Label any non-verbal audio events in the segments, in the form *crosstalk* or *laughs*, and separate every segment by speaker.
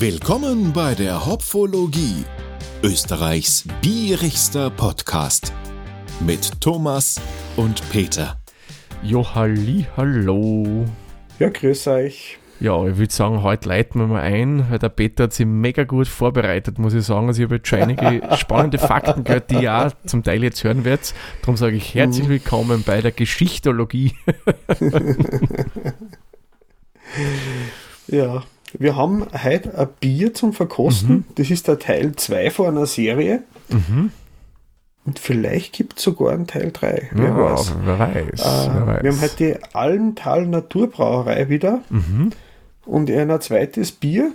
Speaker 1: Willkommen bei der Hopfologie, Österreichs bierigster Podcast mit Thomas und Peter.
Speaker 2: Jo, halli, hallo.
Speaker 3: Ja, grüß euch.
Speaker 2: Ja, ich würde sagen, heute leiten wir mal ein, weil der Peter hat sich mega gut vorbereitet, muss ich sagen. Also ich habe jetzt schon einige *laughs* spannende Fakten gehört, die ihr auch zum Teil jetzt hören werdet. Darum sage ich herzlich mhm. willkommen bei der Geschichtologie. *laughs*
Speaker 3: ja, wir haben heute ein Bier zum Verkosten. Mhm. Das ist der Teil 2 von einer Serie. Mhm. Und vielleicht gibt es sogar einen Teil 3.
Speaker 2: Wer, ja, weiß. Wer, weiß,
Speaker 3: äh, wer weiß. Wir haben heute die Almtal Naturbrauerei wieder. Mhm. Und ein zweites Bier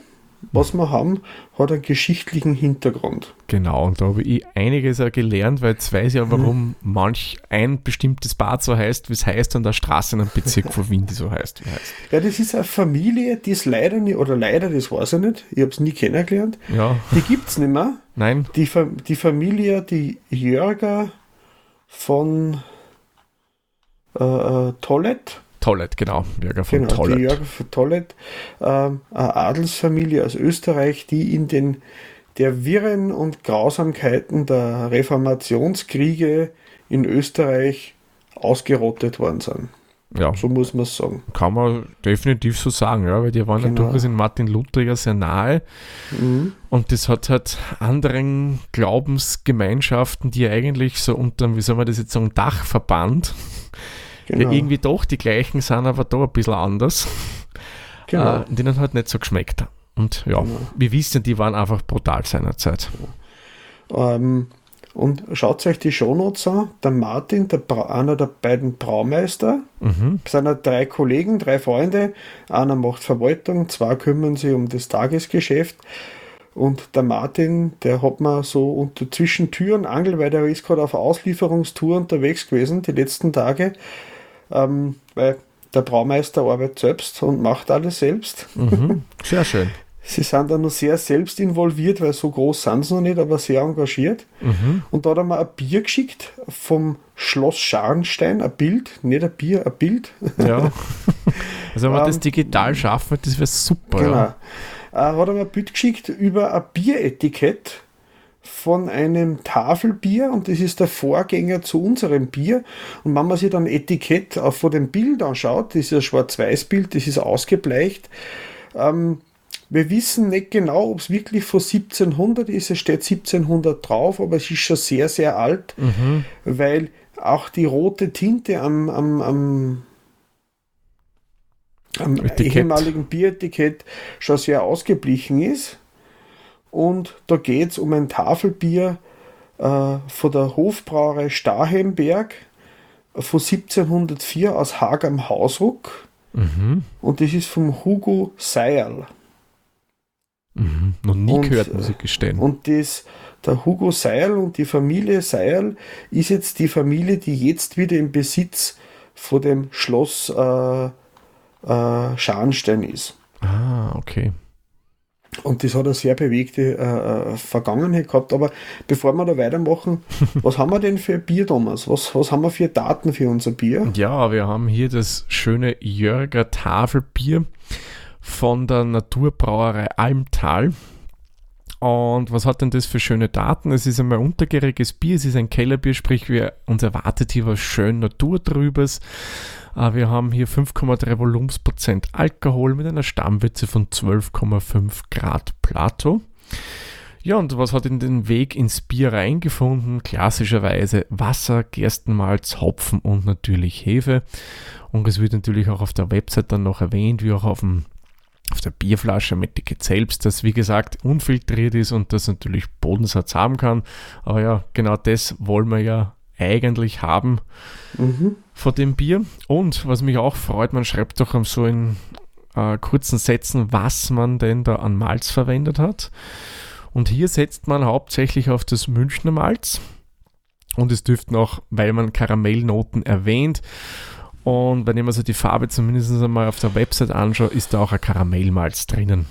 Speaker 3: was wir haben, hat einen geschichtlichen Hintergrund.
Speaker 2: Genau, und da habe ich einiges auch gelernt, weil jetzt weiß ich ja, warum mhm. manch ein bestimmtes Bad so heißt, wie es heißt, und der Straße in einem Bezirk von Wien, die so heißt, wie heißt.
Speaker 3: Ja, das ist eine Familie, die ist leider nicht, oder leider, das weiß ich nicht, ich habe es nie kennengelernt. Ja. Die gibt es nicht mehr.
Speaker 2: Nein.
Speaker 3: Die, die Familie, die Jörger von äh, äh Tollett,
Speaker 2: Tollet, genau. Jörger von genau,
Speaker 3: Tollet. Die Jörger von Tollet, ähm, eine Adelsfamilie aus Österreich, die in den der Wirren und Grausamkeiten der Reformationskriege in Österreich ausgerottet worden sind.
Speaker 2: Ja. So muss man es sagen. Kann man definitiv so sagen, ja, weil die waren genau. durchaus in Martin Luther ja sehr nahe. Mhm. Und das hat halt anderen Glaubensgemeinschaften, die eigentlich so unter, wie soll man das jetzt sagen, Dachverband genau. ja irgendwie doch die gleichen sind, aber doch ein bisschen anders. *laughs* Genau. Äh, denen hat nicht so geschmeckt. Und ja, genau. wir wissen, die waren einfach brutal seinerzeit.
Speaker 3: Ähm, und schaut euch die Shownotes an. Der Martin, der einer der beiden Braumeister, mhm. seiner drei Kollegen, drei Freunde. Einer macht Verwaltung, zwei kümmern sich um das Tagesgeschäft. Und der Martin, der hat mir so unter zwischen Tür und Angel, weil der ist gerade auf Auslieferungstour unterwegs gewesen, die letzten Tage ähm, weil der Braumeister arbeitet selbst und macht alles selbst.
Speaker 2: Mhm. *laughs* Sehr schön.
Speaker 3: Sie sind da noch sehr selbst involviert, weil so groß sind sie noch nicht, aber sehr engagiert. Mhm. Und da hat er mir ein Bier geschickt vom Schloss Scharnstein, ein Bild, nicht ein Bier, ein Bild.
Speaker 2: Ja. *laughs* Also wenn man das ähm, digital schaffen, das wäre super.
Speaker 3: Genau. Ja. Äh, hat er mir ein Bild geschickt über ein Bieretikett von einem Tafelbier und das ist der Vorgänger zu unserem Bier. Und wenn man sich dann Etikett auch vor dem Bild anschaut, das ist ein Schwarz-Weiß-Bild, das ist ausgebleicht. Ähm, wir wissen nicht genau, ob es wirklich von 1700 ist. Es steht 1700 drauf, aber es ist schon sehr, sehr alt, mhm. weil auch die rote Tinte am, am, am, am ehemaligen Bieretikett schon sehr ausgeblichen ist. Und da geht es um ein Tafelbier äh, von der Hofbrauerei Stahemberg von 1704 aus Haag am Hausruck. Mhm. Und das ist vom Hugo Seierl.
Speaker 2: Mhm. Noch nie und, gehört, muss ich gestehen.
Speaker 3: Und das, der Hugo Seierl und die Familie Seierl ist jetzt die Familie, die jetzt wieder im Besitz von dem Schloss äh, äh, Scharnstein ist.
Speaker 2: Ah, okay.
Speaker 3: Und das hat eine sehr bewegte äh, äh, Vergangenheit gehabt. Aber bevor wir da weitermachen, *laughs* was haben wir denn für Bier, Thomas? Was, was haben wir für Daten für unser Bier?
Speaker 2: Ja, wir haben hier das schöne Jörger Tafelbier von der Naturbrauerei Almtal. Und was hat denn das für schöne Daten? Es ist einmal untergäriges Bier, es ist ein Kellerbier, sprich, wir, uns erwartet hier was schön Naturtrübes. Äh, wir haben hier 5,3 Volumensprozent Alkohol mit einer Stammwürze von 12,5 Grad Plato. Ja, und was hat in den Weg ins Bier reingefunden? Klassischerweise Wasser, Gerstenmalz, Hopfen und natürlich Hefe. Und es wird natürlich auch auf der Website dann noch erwähnt, wie auch auf, dem, auf der Bierflasche mit Etikett selbst, das wie gesagt unfiltriert ist und das natürlich Bodensatz haben kann. Aber ja, genau das wollen wir ja eigentlich haben mhm. von dem Bier. Und was mich auch freut, man schreibt doch so in äh, kurzen Sätzen, was man denn da an Malz verwendet hat. Und hier setzt man hauptsächlich auf das Münchner Malz. Und es dürften auch, weil man Karamellnoten erwähnt, und wenn ich mir so die Farbe zumindest einmal auf der Website anschaue, ist da auch ein Karamellmalz drinnen.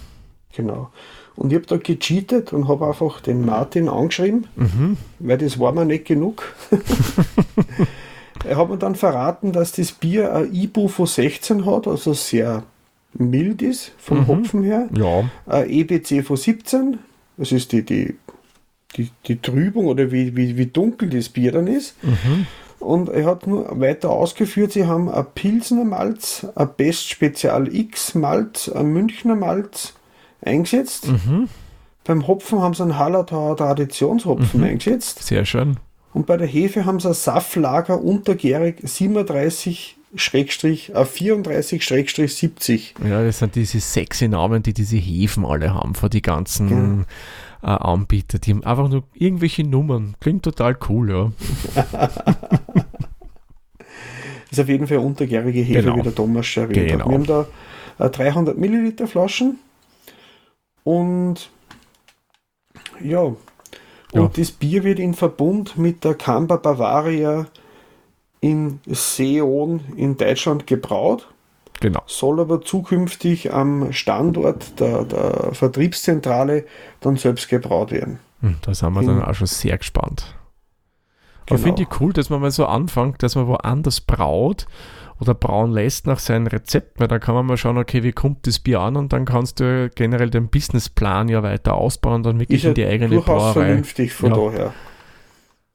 Speaker 3: Genau. Und ich habe da gecheatet und habe einfach den Martin angeschrieben, mhm. weil das war mir nicht genug. *laughs* er hat mir dann verraten, dass das Bier ein IBU von 16 hat, also sehr mild ist vom
Speaker 2: Mhm.
Speaker 3: Hopfen her.
Speaker 2: Ja,
Speaker 3: Äh, EBC von 17, das ist die, die, die, die Trübung oder wie, wie, wie dunkel das Bier dann ist. Und er hat nur weiter ausgeführt, sie haben ein Pilsner Malz, ein Best Spezial X Malz, ein Münchner Malz eingesetzt. Beim Hopfen haben sie einen Hallertauer Traditionshopfen eingesetzt.
Speaker 2: sehr schön.
Speaker 3: Und bei der Hefe haben sie ein Saftlager untergärig 37 Schrägstrich, äh, 34 Schrägstrich 70.
Speaker 2: Ja, das sind diese sexy Namen, die diese Häfen alle haben, von die ganzen äh, Anbieter. Die haben einfach nur irgendwelche Nummern. Klingt total cool, ja. *laughs*
Speaker 3: ist auf jeden Fall untergärige Hefe,
Speaker 2: Genau.
Speaker 3: wie der Thomas schon erwähnt
Speaker 2: Genau.
Speaker 3: hat. Wir haben da äh, 300 Milliliter Flaschen und ja, und
Speaker 2: Ja.
Speaker 3: das Bier wird in Verbund mit der Camber Bavaria in Seon in Deutschland gebraut,
Speaker 2: Genau.
Speaker 3: soll aber zukünftig am Standort der, der Vertriebszentrale dann selbst gebraut werden.
Speaker 2: Hm, Da sind wir dann auch schon sehr gespannt.
Speaker 3: Genau.
Speaker 2: finde ich cool, dass man mal so anfängt, dass man woanders braut oder brauen lässt nach seinem Rezept, weil dann kann man mal schauen, okay, wie kommt das Bier an und dann kannst du generell den Businessplan ja weiter ausbauen und dann wirklich
Speaker 3: Ist ja
Speaker 2: in die eigene
Speaker 3: durchaus
Speaker 2: Brauerei.
Speaker 3: vernünftig von
Speaker 2: Ja.
Speaker 3: daher.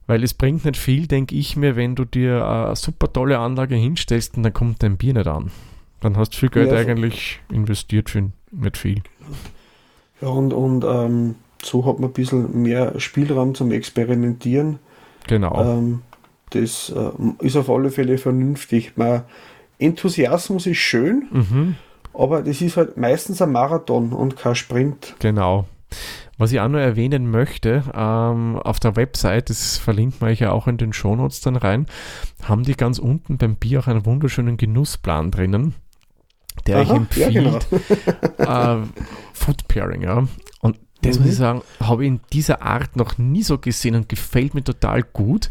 Speaker 2: Weil es bringt nicht viel, denke ich mir, wenn du dir eine super tolle Anlage hinstellst und dann kommt dein Bier nicht an. Dann hast du viel Geld
Speaker 3: Ja,
Speaker 2: eigentlich investiert für nicht viel.
Speaker 3: Ja, und, und ähm, so hat man ein bisschen mehr Spielraum zum Experimentieren.
Speaker 2: Genau.
Speaker 3: Ähm, das äh, ist auf alle Fälle vernünftig. Man, Enthusiasmus ist schön,
Speaker 2: mhm.
Speaker 3: aber das ist halt meistens ein Marathon und kein Sprint.
Speaker 2: Genau. Was ich auch noch erwähnen möchte, ähm, auf der Website, das verlinkt man euch ja auch in den Shownotes dann rein, haben die ganz unten beim Bier auch einen wunderschönen Genussplan drinnen, der euch
Speaker 3: Aha,
Speaker 2: empfiehlt,
Speaker 3: ja, genau. *laughs*
Speaker 2: äh, Food Pairing, ja. Und das
Speaker 3: Mhm.
Speaker 2: muss ich sagen, habe ich in dieser Art noch nie so gesehen und gefällt mir total gut.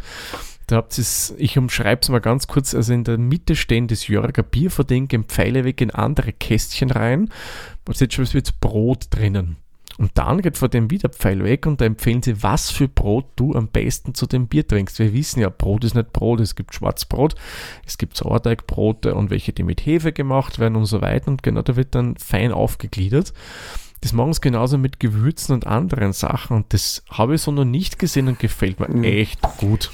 Speaker 2: Da habt es, ich umschreibe es mal ganz kurz, also in der Mitte stehen das Jörger Bier, von denen gehen Pfeile weg in andere Kästchen rein. Man sieht schon, es wird Brot drinnen. Und dann geht von dem wieder Pfeil weg und da empfehlen sie, was für Brot du am besten zu dem Bier trinkst. Wir wissen ja, Brot ist nicht Brot, es gibt Schwarzbrot, es gibt Sauerteigbrote und welche, die mit Hefe gemacht werden und so weiter. Und genau da wird dann fein aufgegliedert. Das machen sie genauso mit Gewürzen und anderen Sachen und das habe ich so noch nicht gesehen und gefällt mir
Speaker 3: Mhm.
Speaker 2: echt gut.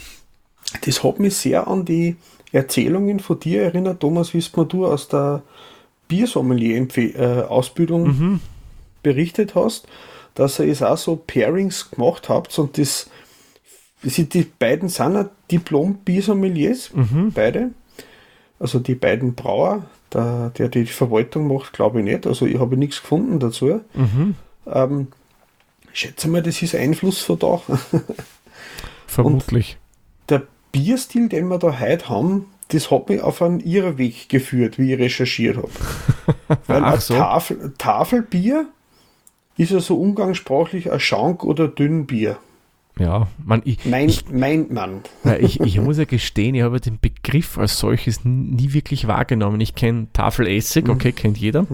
Speaker 3: Das hat mich sehr an die Erzählungen von dir erinnert, Thomas, wie es mir du aus der Biersommelier-Ausbildung
Speaker 2: Mhm.
Speaker 3: Berichtet hast, dass ihr es auch so Pairings gemacht habt und das, sind die beiden sind ja Diplom-Biersommeliers,
Speaker 2: Mhm.
Speaker 3: beide. Also die beiden Brauer, der, der die Verwaltung macht, glaube ich nicht. Also ich habe nichts gefunden dazu.
Speaker 2: Mhm.
Speaker 3: Ähm, schätze mal, das ist Einfluss von da. *laughs*
Speaker 2: Vermutlich.
Speaker 3: Der Bierstil, den wir da heute haben, das hat mich auf einen Irrweg geführt, wie ich recherchiert habe. *laughs* Weil
Speaker 2: Ach so.
Speaker 3: Tafel, Tafelbier ist ja so umgangssprachlich ein Schank oder Dünnbier.
Speaker 2: Ja, man, ich,
Speaker 3: Meint, meint man. *laughs*
Speaker 2: Ja, ich, ich muss ja gestehen, ich habe den Begriff als solches nie wirklich wahrgenommen. Ich kenne Tafelessig, okay, kennt jeder.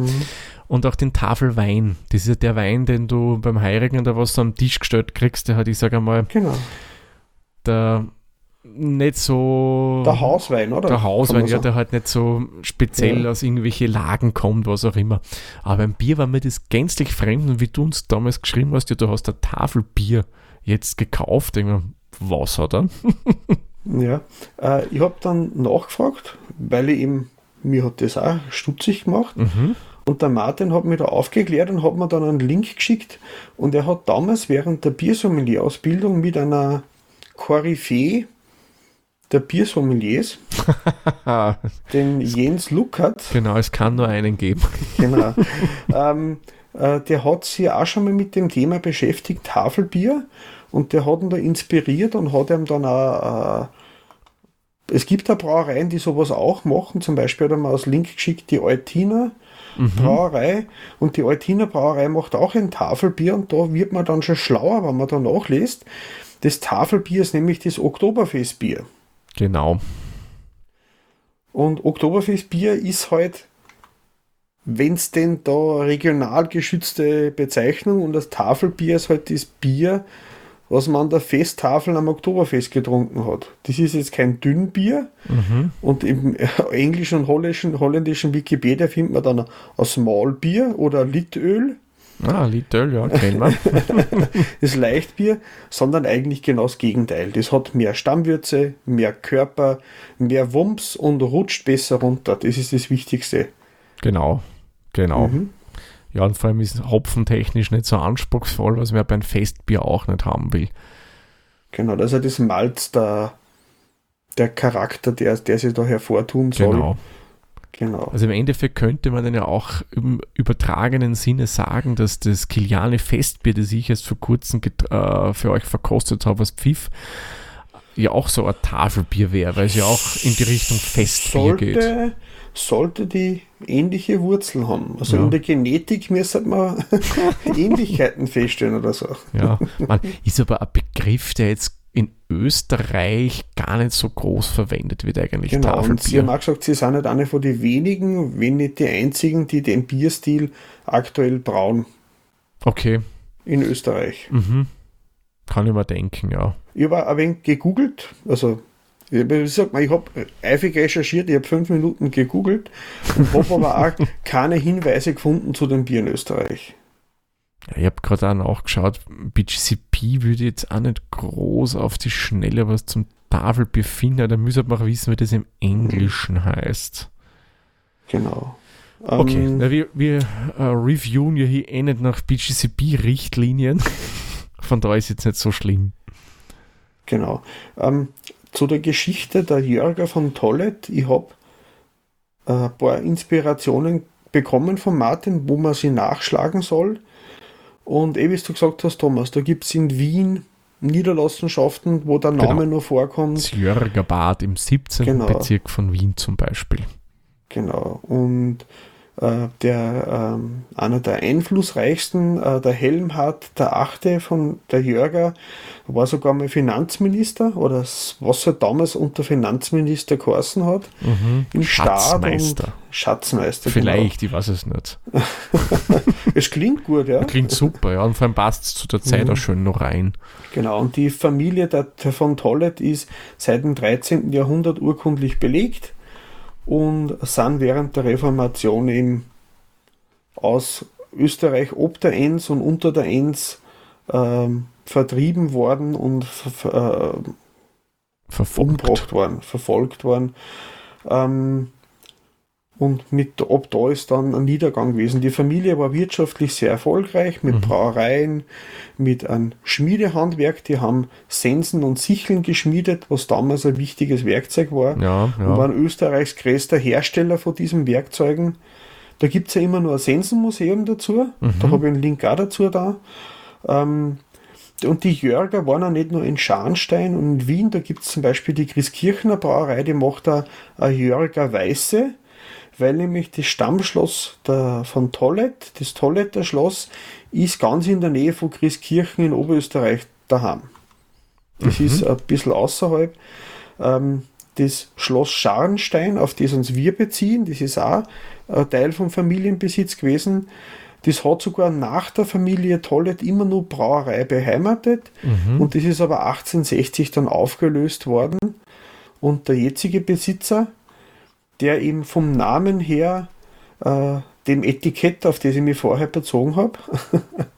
Speaker 2: Und auch den Tafelwein. Das ist ja der Wein, den du beim Heirigen oder was am Tisch gestellt kriegst. Der hat, ich sage einmal,
Speaker 3: Genau.
Speaker 2: der nicht so.
Speaker 3: Der Hauswein, oder?
Speaker 2: Der Hauswein, ja, der halt nicht so speziell
Speaker 3: Ja.
Speaker 2: aus irgendwelche Lagen kommt, was auch immer. Aber beim Bier war mir das gänzlich fremd und wie du uns damals geschrieben hast, ja, du hast ein Tafelbier jetzt gekauft. Ich mir, was hat er? *laughs*
Speaker 3: Ja, äh, ich habe dann nachgefragt, weil ich eben, mir hat das auch stutzig gemacht.
Speaker 2: Mhm.
Speaker 3: Und der Martin hat mir da aufgeklärt und hat mir dann einen Link geschickt. Und er hat damals während der Biersommelier-Ausbildung mit einer Koryphäe der Biersommeliers, *laughs* den Jens Luckert,
Speaker 2: genau, es kann nur einen geben.
Speaker 3: genau, *laughs* ähm, äh, der hat sich auch schon mal mit dem Thema beschäftigt, Tafelbier. Und der hat ihn da inspiriert und hat ihm dann auch, äh, es gibt da Brauereien, die sowas auch machen. Zum Beispiel hat er mir aus Link geschickt, die Altina Brauerei. Und die Altina Brauerei macht auch ein Tafelbier und da wird man dann schon schlauer, wenn man da nachliest. Das Tafelbier ist nämlich das Oktoberfestbier.
Speaker 2: Genau.
Speaker 3: Und Oktoberfestbier ist halt, wenn es denn da regional geschützte Bezeichnung und das Tafelbier ist halt das Bier, was man an der Festtafel am Oktoberfest getrunken hat. Das ist jetzt kein Dünnbier.
Speaker 2: Mhm.
Speaker 3: Und im englischen und holländischen, holländischen Wikipedia findet man dann ein Smallbier oder Litöl.
Speaker 2: Ah, Litöl, ja, kennen wir. *laughs*
Speaker 3: das Leichtbier, sondern eigentlich genau das Gegenteil. Das hat mehr Stammwürze, mehr Körper, mehr Wumms und rutscht besser runter. Das ist das Wichtigste.
Speaker 2: Genau, genau.
Speaker 3: Mhm.
Speaker 2: Ja, und vor allem ist hopfentechnisch nicht so anspruchsvoll, was man beim Festbier auch nicht haben will.
Speaker 3: Genau, das ist ja das Malz der, der Charakter, der, der sich da hervortun soll.
Speaker 2: Genau.
Speaker 3: Genau.
Speaker 2: Also im Endeffekt könnte man dann ja auch im übertragenen Sinne sagen, dass das Kiliane Festbier, das ich erst vor kurzem äh, für euch verkostet habe, als Pfiff, ja auch so ein Tafelbier wäre, weil es ja auch in die Richtung Festbier
Speaker 3: sollte,
Speaker 2: geht.
Speaker 3: Sollte die ähnliche Wurzeln haben. Also
Speaker 2: Ja.
Speaker 3: in der Genetik müsste man *laughs* Ähnlichkeiten feststellen oder so.
Speaker 2: Ja, man ist aber ein Begriff, der jetzt in Österreich gar nicht so groß verwendet wird eigentlich.
Speaker 3: Genau, und Sie haben auch gesagt, Sie sind nicht eine von den wenigen, wenn nicht die einzigen, die den Bierstil aktuell brauen
Speaker 2: Okay,
Speaker 3: in Österreich.
Speaker 2: mhm. kann ich mir denken, ja.
Speaker 3: Ich habe ein wenig gegoogelt, also sagt man, ich habe eifrig recherchiert, ich habe fünf Minuten gegoogelt und habe aber auch *laughs* keine Hinweise gefunden zu dem Bier in Österreich.
Speaker 2: Ich habe gerade auch nachgeschaut, BGCP würde jetzt auch nicht groß auf die Schnelle was zum Tafelbier finden, da müsste man auch wissen, wie das im Englischen heißt.
Speaker 3: Genau.
Speaker 2: Okay,
Speaker 3: Ähm,
Speaker 2: na, wir, wir äh, reviewen ja hier eh nicht nach BGCP-Richtlinien. *laughs* Von da ist jetzt nicht so schlimm.
Speaker 3: Genau. Ähm, zu der Geschichte der Jörger von Tollet, ich habe äh, ein paar Inspirationen bekommen von Martin, wo man sie nachschlagen soll. Und eh, wie du gesagt hast, Thomas, da gibt es in Wien Niederlassenschaften, wo der Name
Speaker 2: Genau.
Speaker 3: nur vorkommt.
Speaker 2: Das Jörgerbad im 17.
Speaker 3: Genau.
Speaker 2: Bezirk von Wien zum Beispiel.
Speaker 3: Genau. Und äh, der ähm, einer der einflussreichsten, äh, der Helmhard der Achte von der Jörger, war sogar mal Finanzminister oder was er damals unter Finanzminister geheißen hat.
Speaker 2: Mhm.
Speaker 3: Im
Speaker 2: Schatzmeister.
Speaker 3: Staat und Schatzmeister.
Speaker 2: Vielleicht, ich weiß es nicht.
Speaker 3: Genau. *laughs* Es klingt gut, ja.
Speaker 2: Klingt super, ja. Und vor allem passt es zu der Zeit
Speaker 3: Mhm.
Speaker 2: auch schön noch rein.
Speaker 3: Genau. Und die Familie der, der von Tollet ist seit dem 13. Jahrhundert urkundlich belegt und sind während der Reformation eben aus Österreich ob der Enns und unter der Enns ähm, vertrieben worden und ver, äh,
Speaker 2: Verfolgt.
Speaker 3: umgebracht worden, verfolgt worden. Ähm, und mit, ab da ist dann ein Niedergang gewesen. Die Familie war wirtschaftlich sehr erfolgreich mit
Speaker 2: Mhm.
Speaker 3: Brauereien, mit einem Schmiedehandwerk. Die haben Sensen und Sicheln geschmiedet, was damals ein wichtiges Werkzeug war.
Speaker 2: Ja,
Speaker 3: Und
Speaker 2: ja.
Speaker 3: waren Österreichs größter Hersteller von diesen Werkzeugen. Da gibt es ja immer nur ein Sensenmuseum dazu.
Speaker 2: Mhm.
Speaker 3: Da habe ich einen Link auch dazu da. Ähm, und die Jörger waren auch nicht nur in Scharnstein und in Wien, da gibt es zum Beispiel die Christkirchener Brauerei, die macht da ein Jörger Weiße, weil nämlich das Stammschloss der, von Tollet, das Tolletter Schloss, ist ganz in der Nähe von Christkirchen in Oberösterreich daheim. Das ist ein bisschen außerhalb. Ähm, das Schloss Scharnstein, auf das uns wir beziehen, das ist auch ein Teil vom Familienbesitz gewesen. Das hat sogar nach der Familie Tollet immer nur Brauerei beheimatet und das ist aber 1860 dann aufgelöst worden. Und der jetzige Besitzer, der eben vom Namen her äh, dem Etikett, auf das ich mich vorher bezogen habe,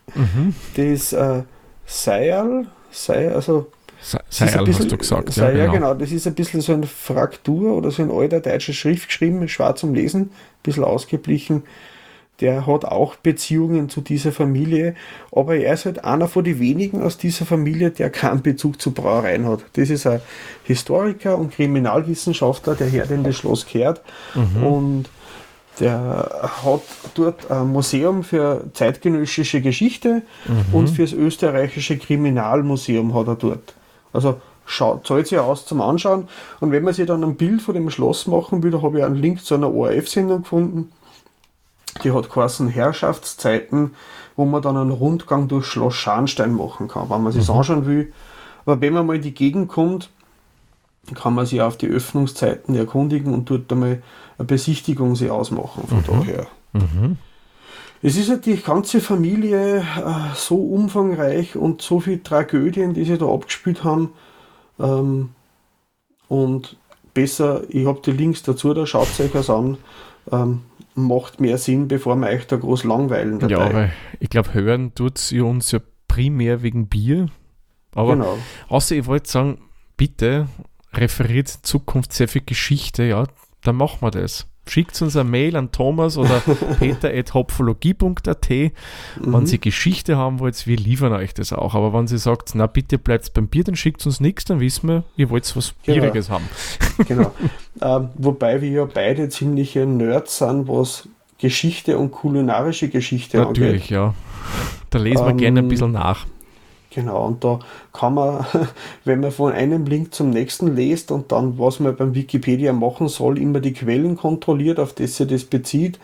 Speaker 3: *laughs* das äh, Seil, Seil, also
Speaker 2: Seil hast du gesagt.
Speaker 3: Seil,
Speaker 2: ja,
Speaker 3: ja,
Speaker 2: genau.
Speaker 3: genau. Das ist ein bisschen so eine Fraktur oder so ein alter deutscher Schrift geschrieben, schwarz zum Lesen, ein bisschen ausgeblichen. Der hat auch Beziehungen zu dieser Familie, aber er ist halt einer von den wenigen aus dieser Familie, der keinen Bezug zu Brauereien hat. Das ist ein Historiker und Kriminalwissenschaftler, der her in das Schloss gehört und der hat dort ein Museum für zeitgenössische Geschichte und fürs österreichische Kriminalmuseum hat er dort. Also schaut, zahlt sich aus zum Anschauen. Und wenn man sich dann ein Bild von dem Schloss machen will, da habe ich einen Link zu einer ORF-Sendung gefunden. Die hat geheißen Herrschaftszeiten, wo man dann einen Rundgang durch Schloss Scharnstein machen kann, wenn man sich anschauen will. Aber wenn man mal in die Gegend kommt, kann man sich auf die Öffnungszeiten erkundigen und dort einmal eine Besichtigung sich ausmachen. Von daher.
Speaker 2: Mhm.
Speaker 3: Es ist ja die ganze Familie äh, so umfangreich und so viele Tragödien, die sie da abgespielt haben. Ähm, und besser, ich habe die Links dazu, da schaut euch das an. Ähm, macht mehr Sinn, bevor wir euch da groß langweilen
Speaker 2: dabei. Ja, weil ich glaube, hören tut sie uns ja primär wegen Bier. Aber genau. außer ich wollte sagen, bitte referiert in Zukunft sehr viel Geschichte, ja, dann machen wir das. Schickt uns eine Mail an Thomas oder *laughs* peter.hopfologie.at, mhm. wenn Sie Geschichte haben wollt, wir liefern euch das auch. Aber wenn Sie sagt, na bitte bleibt beim Bier, dann schickt uns nichts, dann wissen wir, ihr wollt was genau. Bieriges haben. *laughs*
Speaker 3: genau. *laughs* Ähm, wobei wir ja beide ziemliche Nerds sind, was Geschichte und kulinarische Geschichte
Speaker 2: Natürlich, angeht. ja. Da lesen wir ähm, gerne ein bisschen nach.
Speaker 3: Genau, und da kann man, *laughs* wenn man von einem Link zum nächsten liest und dann, was man beim Wikipedia machen soll, immer die Quellen kontrolliert, auf das sich das bezieht,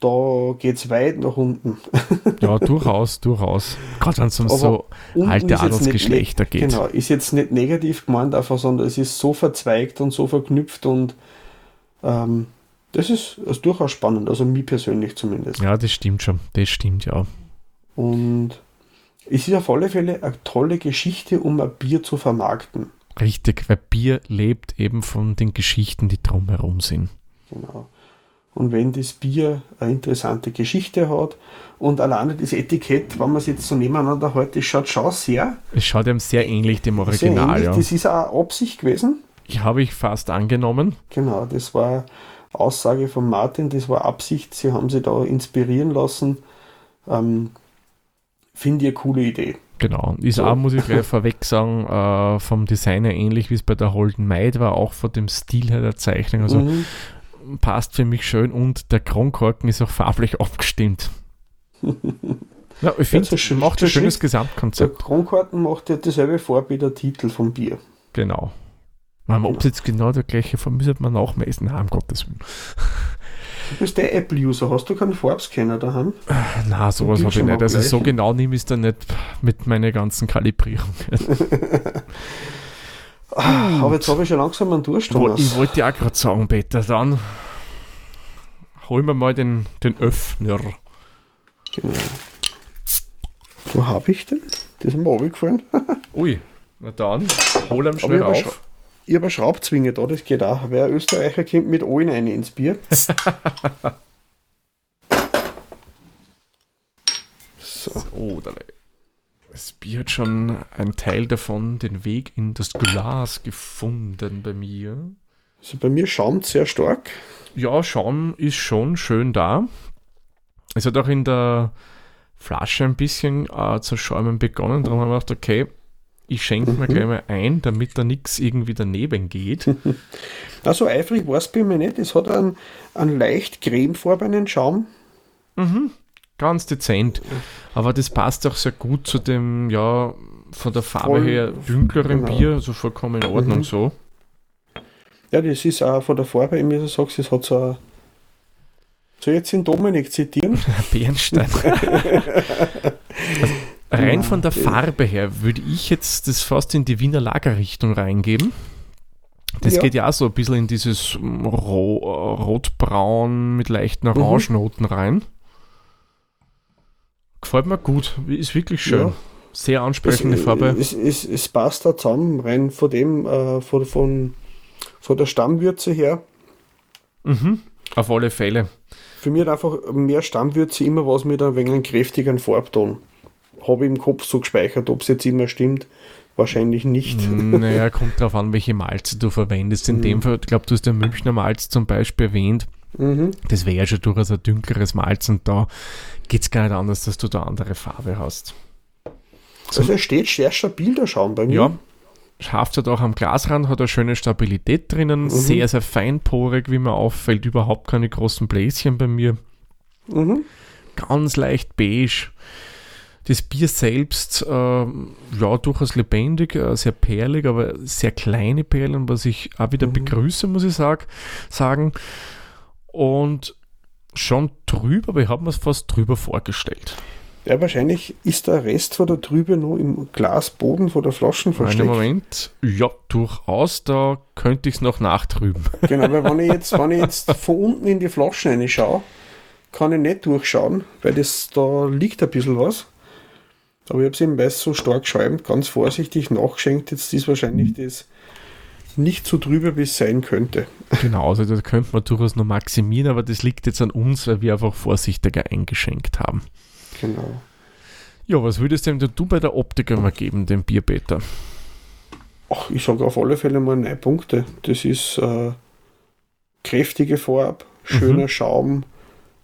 Speaker 3: da geht es weit nach unten. *laughs*
Speaker 2: Ja, durchaus, durchaus. Gerade wenn es um so alte Adelsgeschlechter
Speaker 3: geht. Genau, ist jetzt nicht negativ gemeint einfach, sondern es ist so verzweigt und so verknüpft und ähm, das ist, ist durchaus spannend, also mir persönlich zumindest.
Speaker 2: Ja, das stimmt schon, das stimmt ja.
Speaker 3: Und es ist auf alle Fälle eine tolle Geschichte, um ein Bier zu vermarkten.
Speaker 2: Richtig, weil Bier lebt eben von den Geschichten, die drumherum sind.
Speaker 3: Genau. Und wenn das Bier eine interessante Geschichte hat und alleine das Etikett, wenn man es jetzt so nebeneinander hält, das schaut schon sehr.
Speaker 2: Es schaut ihm sehr ähnlich dem Original. Ähnlich. Ja.
Speaker 3: Das ist auch Absicht gewesen.
Speaker 2: Die habe ich fast angenommen.
Speaker 3: Genau, das war Aussage von Martin, das war Absicht. Sie haben sich da inspirieren lassen. Ähm, Finde ich eine coole Idee.
Speaker 2: Genau, ist so. auch, muss ich gleich *laughs* vorweg sagen, äh, vom Designer ähnlich wie es bei der Holden Maid war, auch von dem Stil her der Zeichnung. Also mhm. passt für mich schön und der Kronkorken ist auch farblich *laughs* abgestimmt. ja, ich finde, ja, so macht ein schönes Gesamtkonzept.
Speaker 3: Der Kronkorken macht ja dasselbe Farbe wie der Titel vom Bier.
Speaker 2: Genau. Ob es jetzt genau der gleiche Form ist, man nachmessen, nein, um Gottes Willen.
Speaker 3: Du bist der Apple-User, hast du keinen Farbscanner daheim?
Speaker 2: Na, sowas habe ich nicht. Also so genau nehme ich es dann nicht mit meinen ganzen Kalibrierungen. *laughs*
Speaker 3: Ah, aber jetzt habe ich schon langsam einen Durst.
Speaker 2: Thomas. Ich wollte ja auch gerade sagen, Peter, dann holen wir mal den, den Öffner.
Speaker 3: Genau. Wo habe ich den? Das ist mir runtergefallen. *laughs*
Speaker 2: Ui, na dann, hol ihn schnell auf.
Speaker 3: Ich habe eine Schraubzwinge da, das geht auch. Wer Österreicher kommt mit allen rein ins Bier. *laughs*
Speaker 2: so. Oh, das Bier hat schon ein Teil davon den Weg in das Glas gefunden bei mir.
Speaker 3: Also bei mir schaumt sehr stark.
Speaker 2: Ja, Schaum ist schon schön da. Es hat auch in der Flasche ein bisschen äh, zu schäumen begonnen. Darum haben wir gedacht, okay, ich schenke mir mhm. gleich mal ein, damit da nichts irgendwie daneben geht. *laughs*
Speaker 3: Also eifrig war es bei mir nicht. Es hat einen, einen leicht cremefarbenen Schaum.
Speaker 2: Mhm. Ganz dezent. Aber das passt auch sehr gut zu dem, ja, von der Farbe Voll, her dünkleren genau. Bier, also vollkommen in Ordnung mhm. so.
Speaker 3: Ja, das ist auch von der Farbe, wie du sagst, es hat so ein soll ich jetzt den Dominik zitieren? *laughs*
Speaker 2: Bernstein. also, *laughs* Rein von der Farbe her würde ich jetzt das fast in die Wiener Lagerrichtung reingeben. Das ja. geht ja auch so ein bisschen in dieses Ro Rotbraun mit leichten. Orangenoten mhm. rein. Gefällt mir gut, ist wirklich schön. Ja. Sehr ansprechende
Speaker 3: es,
Speaker 2: Farbe.
Speaker 3: Es, es, es, passt da zusammen, rein von dem, äh, von, von, von der Stammwürze her.
Speaker 2: Mhm. Auf alle Fälle.
Speaker 3: Für mich hat einfach mehr Stammwürze immer was mit einem wenig kräftigen Farbton habe ich im Kopf so gespeichert, ob es jetzt immer stimmt. Wahrscheinlich nicht.
Speaker 2: Mm, *laughs* naja, kommt darauf an, welche Malze du verwendest. In mhm. dem Fall, ich glaube, du hast den Münchner Malz zum Beispiel erwähnt. Mhm. Das wäre ja schon durchaus ein dunkleres Malz und da geht es gar nicht anders, dass du da andere Farbe hast.
Speaker 3: So. Also er steht sehr stabil, der Schaum bei mir.
Speaker 2: Ja, schafft halt auch am Glasrand, hat eine schöne Stabilität drinnen, mhm. sehr, sehr feinporig, wie mir auffällt, überhaupt keine großen Bläschen bei mir. Mhm. Ganz leicht beige. Das Bier selbst, äh, ja, durchaus lebendig, äh, sehr perlig, aber sehr kleine Perlen, was ich auch wieder mhm. begrüße, muss ich sag, sagen. Und schon trüb, aber ich habe mir es fast drüber vorgestellt.
Speaker 3: Ja, wahrscheinlich ist der Rest von der Trübe noch im Glasboden von der Flaschen versteckt. Einen
Speaker 2: Moment, ja, durchaus, da könnte ich es noch nachtrüben. *laughs*
Speaker 3: Genau, weil wenn ich jetzt, wenn ich jetzt von unten in die Flaschen reinschaue, kann ich nicht durchschauen, weil das da liegt ein bisschen was. Aber ich habe es eben, weil es so stark schäumt, ganz vorsichtig nachgeschenkt. Jetzt ist wahrscheinlich das nicht so drüber, wie es sein könnte.
Speaker 2: Genau, also das könnte man durchaus noch maximieren, aber das liegt jetzt an uns, weil wir einfach vorsichtiger eingeschenkt haben.
Speaker 3: Genau.
Speaker 2: Ja, was würdest denn du bei der Optik einmal geben, dem Bierbeter?
Speaker 3: Ach, ich sage auf alle Fälle mal neun Punkte. Das ist äh, kräftige Farbe, schöner mhm. Schaum,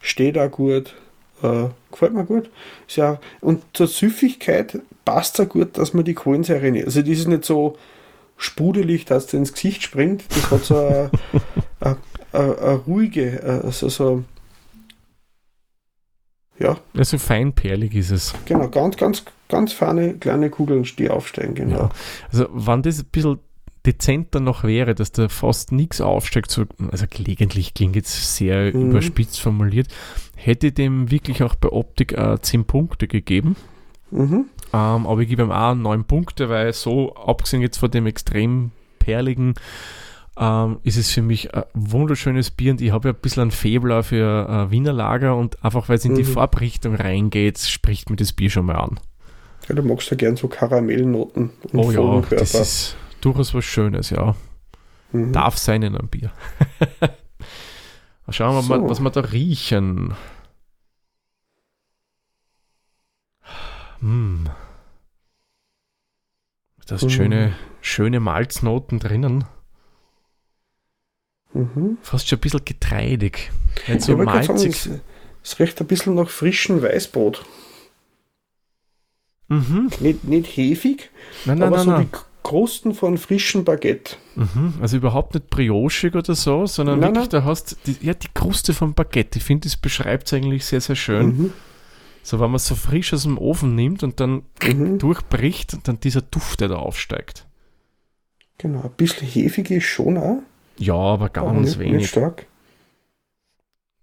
Speaker 3: steht auch gut, äh, gefällt mir gut. Ist ja, und zur Süffigkeit passt es auch gut, dass man die Kohlensäure nicht. Also, die ist nicht so sprudelig, dass es ins Gesicht springt. Das hat so eine, *laughs* eine, eine, eine ruhige, also so. Ja.
Speaker 2: Also feinperlig ist es.
Speaker 3: Genau, ganz, ganz, ganz feine kleine Kugeln, die aufsteigen, genau. Ja.
Speaker 2: Also, wenn das ein bisschen dezenter noch wäre, dass da fast nichts aufsteigt, so, also gelegentlich klingt jetzt sehr mhm. überspitzt formuliert, hätte dem wirklich auch bei Optik äh, 10 Punkte gegeben. Mhm. Ähm, aber ich gebe ihm auch 9 Punkte, weil so, abgesehen jetzt von dem extrem perligen, ähm, ist es für mich ein wunderschönes Bier und ich habe ja ein bisschen ein Febler für äh, Wiener Lager und einfach weil es in mhm. die Farbrichtung reingeht, spricht mir das Bier schon mal an.
Speaker 3: Ja, du magst ja gern so Karamellnoten.
Speaker 2: Und oh ja, das ist durchaus was Schönes, ja. Mhm. Darf sein in einem Bier. *laughs* Schauen wir so. mal, was wir da riechen. Hm. Da sind mhm. schöne, schöne Malznoten drinnen. Mhm. Fast schon ein bisschen getreidig.
Speaker 3: Nicht so malzig. Sagen, es riecht ein bisschen nach frischem Weißbrot. Mhm. Nicht, nicht hefig, nein, nein, aber nein, so nein. die Krusten von frischem Baguette.
Speaker 2: Mhm. Also überhaupt nicht briochig oder so, sondern nein, wirklich, nein. da hast die, ja, die Kruste von Baguette. Ich finde, das beschreibt es eigentlich sehr, sehr schön. Mhm. So, wenn man es so frisch aus dem Ofen nimmt und dann mhm. durchbricht und dann dieser Duft, der da aufsteigt.
Speaker 3: Genau, ein bisschen hefig ist schon auch.
Speaker 2: Ja, aber ganz aber wenig. Nicht stark.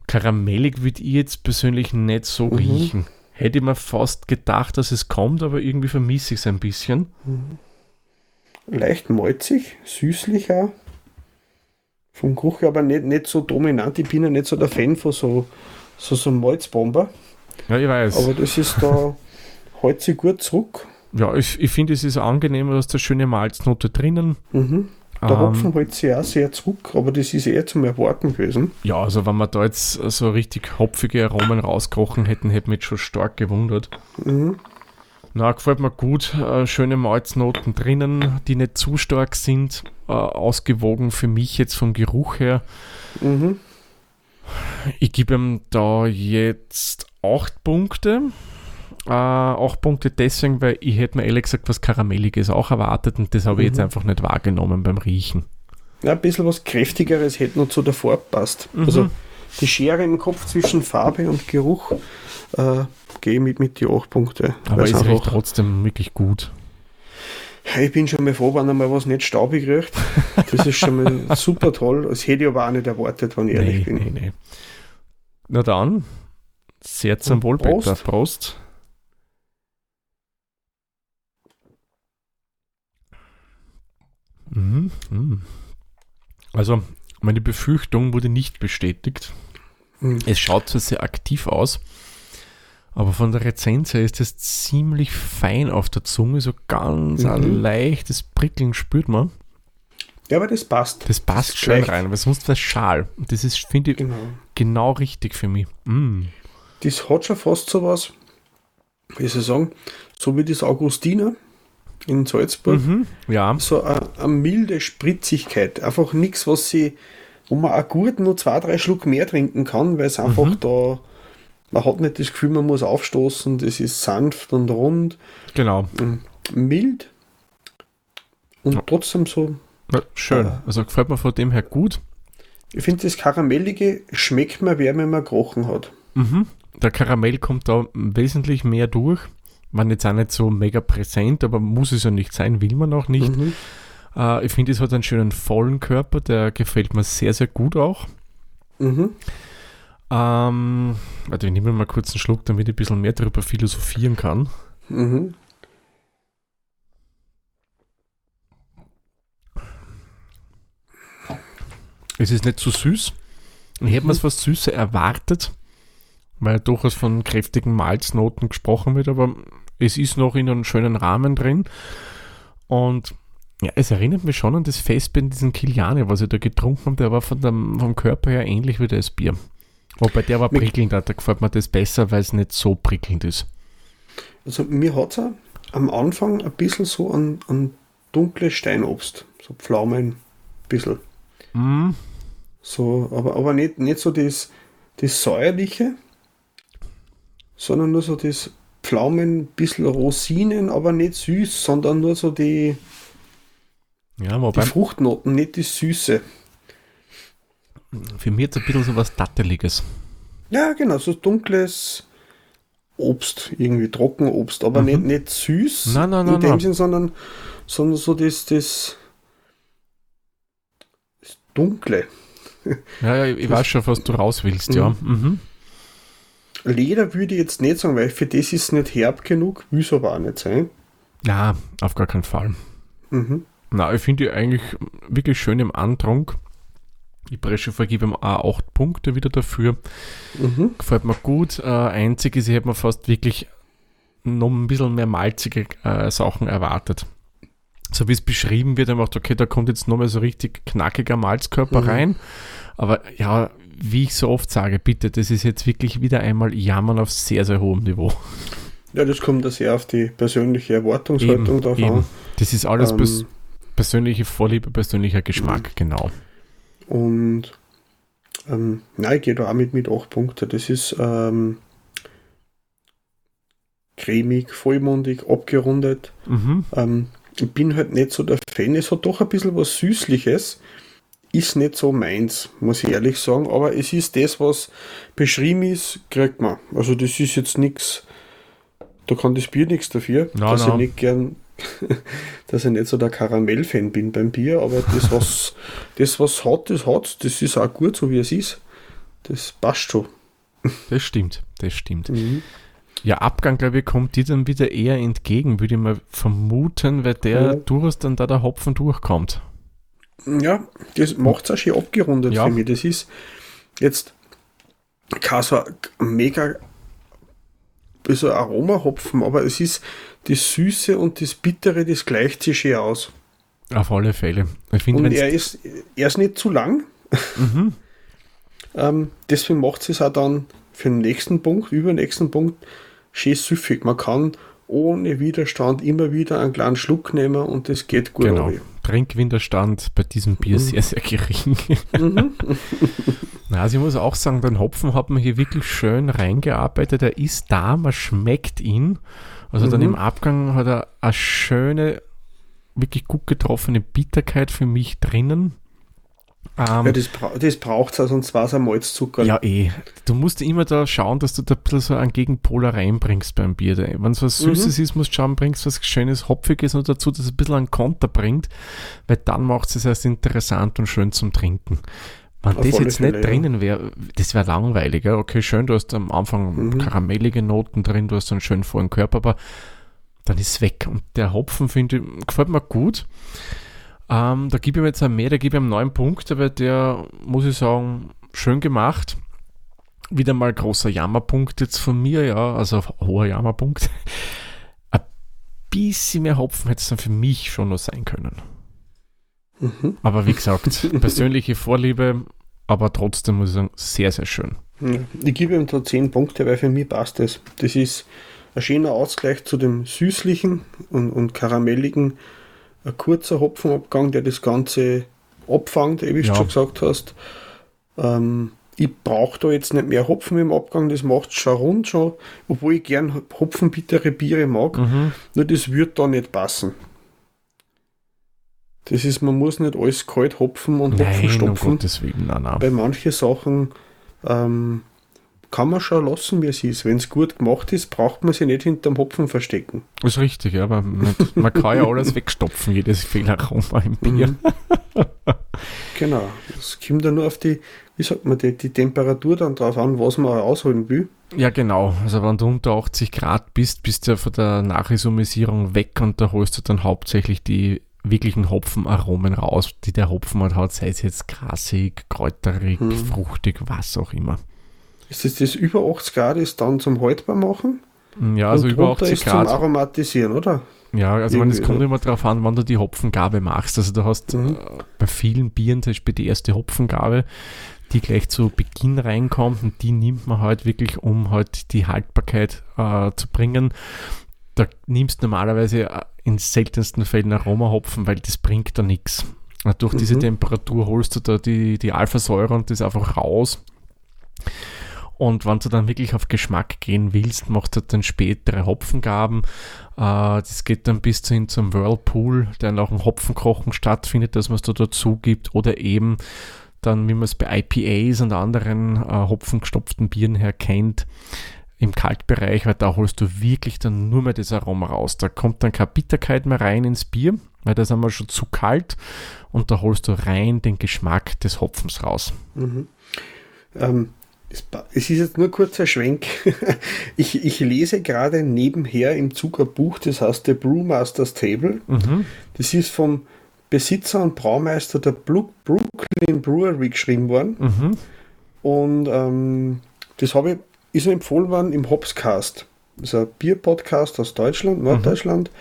Speaker 2: Karamellig würde ich jetzt persönlich nicht so mhm. riechen. Hätte ich mir fast gedacht, dass es kommt, aber irgendwie vermisse ich es ein bisschen. Mhm.
Speaker 3: Leicht malzig, süßlich auch. Vom Geruch aber nicht, nicht so dominant. Ich bin ja nicht so der Fan von so, so, so Malzbomber.
Speaker 2: Ja, ich weiß.
Speaker 3: Aber das ist da, *laughs* hält sich gut zurück.
Speaker 2: Ja, ich, ich finde, es ist angenehm, dass da schöne Malznote drinnen.
Speaker 3: Mhm. Der ähm, Hopfen hält sich auch sehr zurück, aber das ist eher zum Erwarten gewesen.
Speaker 2: Ja, also wenn wir da jetzt so richtig hopfige Aromen rauskrochen hätten, hätte mich schon stark gewundert. Mhm. Na, gefällt mir gut. Äh, schöne Malznoten drinnen, die nicht zu stark sind. Äh, ausgewogen für mich jetzt vom Geruch her. Mhm. Ich gebe ihm da jetzt 8 Punkte. Äh, 8 Punkte deswegen, weil ich hätte mir ehrlich gesagt was Karamelliges auch erwartet und das habe ich jetzt mhm. einfach nicht wahrgenommen beim Riechen.
Speaker 3: Ja, ein bisschen was Kräftigeres hätte noch zu der Farbe passt. Mhm. Also die Schere im Kopf zwischen Farbe und Geruch äh, gehe mit, mit die 8 Punkte.
Speaker 2: Aber es riecht trotzdem wirklich gut.
Speaker 3: Ich bin schon mal froh, wenn einmal was nicht staubig riecht. Das ist schon mal *laughs* super toll. Das hätte ich aber auch nicht erwartet, wenn ich ehrlich nee, bin. Nee, nee.
Speaker 2: Na dann, sehr zum Wohl. Peter. Prost. Mhm, mhm. Also, meine Befürchtung wurde nicht bestätigt. Mhm. Es schaut zwar sehr aktiv aus, aber von der Rezenz her ist es ziemlich fein auf der Zunge, so ganz mhm. ein leichtes Prickeln spürt man.
Speaker 3: Ja, aber das passt.
Speaker 2: Das passt das schön rein, aber sonst wäre Schal. Das ist, finde ich, genau. genau. richtig für mich. Mm.
Speaker 3: Das hat schon fast so was, wie soll ich sagen, so wie das Augustiner in Salzburg. Mhm,
Speaker 2: ja.
Speaker 3: So eine, eine, milde Spritzigkeit. Einfach nichts, was sie, wo man auch gut nur zwei, drei Schluck mehr trinken kann, weil es einfach mhm. da man hat nicht das Gefühl, man muss aufstoßen, das ist sanft und rund.
Speaker 2: Genau.
Speaker 3: Mild und ja. trotzdem so.
Speaker 2: Ja, schön. Äh, also gefällt mir von dem her gut.
Speaker 3: Ich finde, das Karamellige schmeckt mir, wer man gerochen hat.
Speaker 2: Mhm. Der Karamell kommt da wesentlich mehr durch. Man jetzt auch nicht so mega präsent, aber muss es ja nicht sein, will man auch nicht. Mhm. Äh, ich finde, es hat einen schönen vollen Körper, der gefällt mir sehr, sehr gut auch. Mhm. Ähm, warte, ich nehme mal kurz einen Schluck, damit ich ein bisschen mehr darüber philosophieren kann. Mhm. Es ist nicht zu so süß. Ich hätte mir es was Süße erwartet. weil durchaus von kräftigen Malznoten gesprochen wird, aber es ist noch in einem schönen Rahmen drin. Und ja, es erinnert mich schon an das Festbier in diesem Kiliane, was ich da getrunken habe. Der war von dem, vom Körper her ähnlich wie das Bier. Wobei der war prickelnder, da gefällt mir das besser, weil es nicht so prickelnd ist.
Speaker 3: Also mir hat es am Anfang ein bisschen so an, an dunkles Steinobst, so Pflaumen, ein bisschen.
Speaker 2: Mm.
Speaker 3: So, aber, aber nicht, nicht so das, das säuerliche, sondern nur so das Pflaumen, ein bisschen Rosinen, aber nicht süß, sondern nur so die,
Speaker 2: ja, wobei,
Speaker 3: die Fruchtnoten, nicht die Süße.
Speaker 2: Für mich jetzt ein bisschen so was Datteliges.
Speaker 3: Ja, genau, so dunkles Obst, irgendwie Trockenobst, aber
Speaker 2: Mhm.
Speaker 3: nicht, nicht süß
Speaker 2: Nein, nein, nein,
Speaker 3: in dem. Sinn, sondern, sondern so das, das, das Dunkle.
Speaker 2: Ja, ja, ich weiß schon, was du raus willst, ja. Mhm.
Speaker 3: Leder würde ich jetzt nicht sagen, weil für das ist es nicht herb genug, will es aber auch nicht sein.
Speaker 2: Ja, auf gar keinen Fall.
Speaker 3: Mhm.
Speaker 2: Na, ich finde die eigentlich wirklich schön im Antrunk. Die Bresche vergebe ihm auch 8 Punkte wieder dafür.
Speaker 3: Mhm.
Speaker 2: Gefällt mir gut. Äh, einzig ist, ich hätte mir fast wirklich noch ein bisschen mehr malzige äh, Sachen erwartet. So wie es beschrieben wird, einfach, okay, da kommt jetzt noch mal so richtig knackiger Malzkörper
Speaker 3: Mhm.
Speaker 2: rein. Aber ja, wie ich so oft sage, bitte, das ist jetzt wirklich wieder einmal Jammern auf sehr, sehr hohem Niveau.
Speaker 3: Ja, das kommt da sehr auf die persönliche Erwartungshaltung drauf
Speaker 2: eben.
Speaker 3: an.
Speaker 2: Das ist alles
Speaker 3: Ähm,
Speaker 2: pers persönliche Vorliebe, persönlicher Geschmack, genau.
Speaker 3: Und ähm, nein, ich gehe da auch mit, mit 8 Punkten. Das ist ähm, cremig, vollmundig, abgerundet.
Speaker 2: Mhm.
Speaker 3: Ähm, ich bin halt nicht so der Fan. Es hat doch ein bisschen was Süßliches. Ist nicht so meins, muss ich ehrlich sagen. Aber es ist das, was beschrieben ist, kriegt man. Also das ist jetzt nichts. Da kann das Bier nichts dafür,
Speaker 2: Na,
Speaker 3: dass
Speaker 2: na.
Speaker 3: ich nicht gern, *laughs* dass ich nicht so der Karamell-Fan bin beim Bier. Aber das, was das, was hat, das hat. Das ist auch gut, so wie es ist. Das passt schon.
Speaker 2: Das stimmt, das stimmt.
Speaker 3: Mhm.
Speaker 2: Ja, Abgang, glaube ich, kommt dir dann wieder eher entgegen, würde ich mal vermuten, weil der
Speaker 3: Ja.
Speaker 2: durchaus dann da der Hopfen durchkommt.
Speaker 3: Ja, das macht es auch schön abgerundet
Speaker 2: Ja.
Speaker 3: für mich. Das ist jetzt kein so mega Aromahopfen, aber es ist das Süße und das Bittere, das gleicht sich schön aus.
Speaker 2: Auf alle Fälle. Ich finde,
Speaker 3: Und er ist, er ist nicht zu lang.
Speaker 2: mhm. *laughs*
Speaker 3: Ähm, deswegen macht es auch dann für den nächsten Punkt, über den nächsten Punkt, schön süffig. Man kann ohne Widerstand immer wieder einen kleinen Schluck nehmen und das geht gut.
Speaker 2: Genau.
Speaker 3: runter.
Speaker 2: Trinkwiderstand bei diesem Bier
Speaker 3: Mhm.
Speaker 2: sehr, sehr gering. *laughs* Na, also ich muss auch sagen, den Hopfen hat man hier wirklich schön reingearbeitet. Er ist da, man schmeckt ihn. Also dann
Speaker 3: Mhm.
Speaker 2: im Abgang hat er eine schöne, wirklich gut getroffene Bitterkeit für mich drinnen. Ähm,
Speaker 3: Ja, das, bra das braucht es, sonst war es ein Malzzucker.
Speaker 2: Ja, eh. Du musst immer da schauen, dass du da ein bisschen so einen Gegenpoler reinbringst beim Bier. Wenn es was
Speaker 3: Mhm.
Speaker 2: Süßes ist, musst du schauen, bringst was Schönes, Hopfiges und dazu, dass es ein bisschen einen Konter bringt, weil dann macht es erst interessant und schön zum Trinken. Wenn
Speaker 3: Auf
Speaker 2: das jetzt nicht
Speaker 3: ja.
Speaker 2: drinnen wäre, das wäre langweilig. Ja? Okay, schön, du hast am Anfang
Speaker 3: Mhm.
Speaker 2: karamellige Noten drin, du hast einen schönen vollen Körper, aber dann ist es weg. Und der Hopfen, finde ich, gefällt mir gut. Ähm, da gebe ich ihm jetzt ein mehr, da gebe ich ihm neun Punkte, weil der, muss ich sagen, schön gemacht. Wieder mal großer Jammerpunkt jetzt von mir, ja, also hoher Jammerpunkt. *laughs* Ein bisschen mehr Hopfen hätte es dann für mich schon noch sein können.
Speaker 3: Mhm.
Speaker 2: Aber wie gesagt, *laughs* persönliche Vorliebe, aber trotzdem muss ich sagen, sehr, sehr schön.
Speaker 3: Ich gebe ihm da 10 Punkte, weil für mich passt das. Das ist ein schöner Ausgleich zu dem süßlichen und, und karamelligen. Ein kurzer Hopfenabgang, der das Ganze abfängt, wie du
Speaker 2: Ja.
Speaker 3: schon gesagt hast. Ähm, ich brauche da jetzt nicht mehr Hopfen im Abgang, das macht schon rund schon, obwohl ich gern hopfenbittere Biere mag,
Speaker 2: Mhm.
Speaker 3: nur das wird da nicht passen. Das ist, man muss nicht alles kalt hopfen und Hopfen
Speaker 2: Nein, um
Speaker 3: stopfen
Speaker 2: Gottes Willen, nein, nein.
Speaker 3: bei manchen Sachen ähm, kann man schon lassen, wie es ist. Wenn es gut gemacht ist, braucht man sich nicht hinterm Hopfen verstecken.
Speaker 2: Das ist richtig, ja, aber man, man kann ja alles *laughs* wegstopfen, jedes Fehlaroma im Bier.
Speaker 3: Mhm. Genau. Es kommt dann nur auf die, wie sagt man, die, die Temperatur dann drauf an, was man ausholen will.
Speaker 2: Ja, genau. Also wenn du unter 80 Grad bist, bist du ja von der Nachisomisierung weg und da holst du dann hauptsächlich die wirklichen Hopfenaromen raus, die der Hopfen halt hat, sei es jetzt grasig, kräuterig,
Speaker 3: Mhm.
Speaker 2: fruchtig, was auch immer.
Speaker 3: Ist das das über 80 Grad ist dann zum haltbar machen?
Speaker 2: Ja, also über
Speaker 3: drunter
Speaker 2: 80
Speaker 3: ist
Speaker 2: Grad.
Speaker 3: zum Aromatisieren, oder?
Speaker 2: Ja, also man, es kommt immer darauf an, wann du die Hopfengabe machst. Also du hast
Speaker 3: Mhm.
Speaker 2: äh, bei vielen Bieren zum Beispiel die erste Hopfengabe, die gleich zu Beginn reinkommt und die nimmt man halt wirklich, um halt die Haltbarkeit äh, zu bringen. Da nimmst du normalerweise äh, in seltensten Fällen Aromahopfen, weil das bringt da nichts. Durch diese
Speaker 3: Mhm.
Speaker 2: Temperatur holst du da die, die Alphasäure und das einfach raus. Und wenn du dann wirklich auf Geschmack gehen willst, machst du dann spätere Hopfengaben. Äh, das geht dann bis hin zum Whirlpool, der nach dem Hopfenkochen stattfindet, dass man es da dazu gibt. Oder eben dann, wie man es bei IPAs und anderen äh, hopfengestopften Bieren her kennt, im Kaltbereich, weil da holst du wirklich dann nur mehr das Aroma raus. Da kommt dann keine Bitterkeit mehr rein ins Bier, weil da sind wir schon zu kalt und da holst du rein den Geschmack des Hopfens raus.
Speaker 3: Mhm. Ähm, es, es ist jetzt nur kurzer Schwenk. *laughs* ich, ich lese gerade nebenher im Zug ein Buch, das heißt The Brewmaster's Table.
Speaker 2: Mhm.
Speaker 3: Das ist vom Besitzer und Braumeister der Brooklyn Brewery geschrieben worden.
Speaker 2: Mhm.
Speaker 3: Und ähm, das habe ich, ist mir empfohlen worden im Hopscast. Das ist ein Bier-Podcast aus Deutschland, Norddeutschland.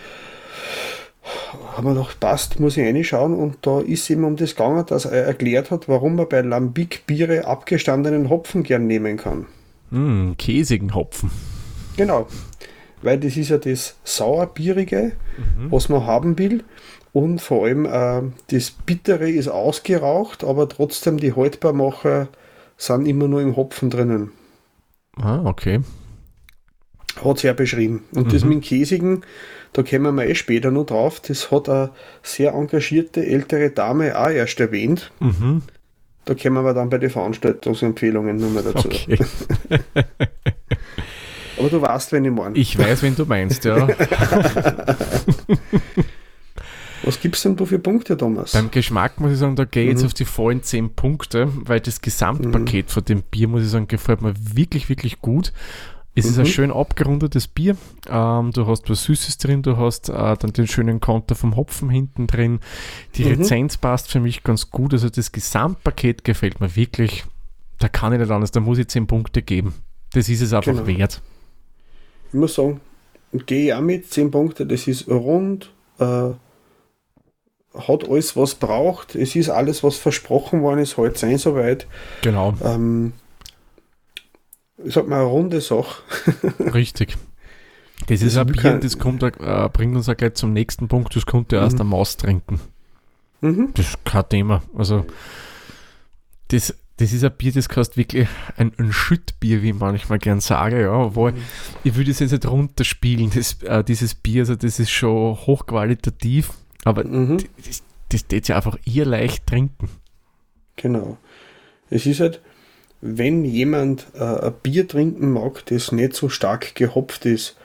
Speaker 3: Haben wir gedacht, passt, muss ich reinschauen. Und da ist eben um das gegangen, dass er erklärt hat, warum man bei Lambic-Biere abgestandenen Hopfen gern nehmen kann.
Speaker 2: Mm, käsigen Hopfen.
Speaker 3: Genau. Weil das ist ja das Sauerbierige, was man haben will. Und vor allem äh, das Bittere ist ausgeraucht, aber trotzdem die Haltbarmacher sind immer nur im Hopfen drinnen.
Speaker 2: Ah, okay.
Speaker 3: Hat es ja beschrieben. Und das mit dem Käsigen, da kommen wir eh später noch drauf, das hat eine sehr engagierte ältere Dame auch erst erwähnt.
Speaker 2: Mhm.
Speaker 3: Da kommen wir dann bei den Veranstaltungsempfehlungen nochmal dazu.
Speaker 2: Okay. *laughs*
Speaker 3: Aber du weißt, wenn ich meine.
Speaker 2: Ich weiß, wen du meinst, ja. *laughs*
Speaker 3: Was gibst denn du für Punkte, Thomas?
Speaker 2: Beim Geschmack muss ich sagen, da gehe ich jetzt
Speaker 3: Mhm.
Speaker 2: auf die vollen 10 Punkte, weil das Gesamtpaket von dem Bier, muss ich sagen, gefällt mir wirklich, wirklich gut. Es ist ein
Speaker 3: Mhm.
Speaker 2: schön abgerundetes Bier. Ähm, du hast was Süßes drin, du hast äh, dann den schönen Konter vom Hopfen hinten drin. Die
Speaker 3: Mhm.
Speaker 2: Rezenz passt für mich ganz gut. Also das Gesamtpaket gefällt mir wirklich. Da kann ich nicht anders, da muss ich 10 Punkte geben. Das ist es einfach
Speaker 3: Genau.
Speaker 2: wert.
Speaker 3: Ich muss sagen, gehe ich auch mit, 10 Punkte, das ist rund, äh, hat alles, was braucht, es ist alles, was versprochen worden ist, heute sein soweit.
Speaker 2: Genau,
Speaker 3: Ähm, ich sag mal, eine runde Sache. *laughs*
Speaker 2: richtig. Das ist
Speaker 3: Das
Speaker 2: ein
Speaker 3: will
Speaker 2: Bier, das kommt, äh, bringt uns auch gleich zum nächsten Punkt. Das konnte erst
Speaker 3: Mhm.
Speaker 2: der Maus trinken.
Speaker 3: Mhm.
Speaker 2: Das ist kein Thema. Also, das, das ist ein Bier, das kostet wirklich ein, ein Schüttbier, wie ich manchmal gern sage, ja. Obwohl, ich würde es jetzt nicht runterspielen, das, äh, dieses Bier, also das ist schon hochqualitativ, aber
Speaker 3: Mhm.
Speaker 2: das, das geht ja einfach ihr leicht trinken.
Speaker 3: Genau. Es ist halt, wenn jemand äh, ein Bier trinken mag, das nicht so stark gehopft ist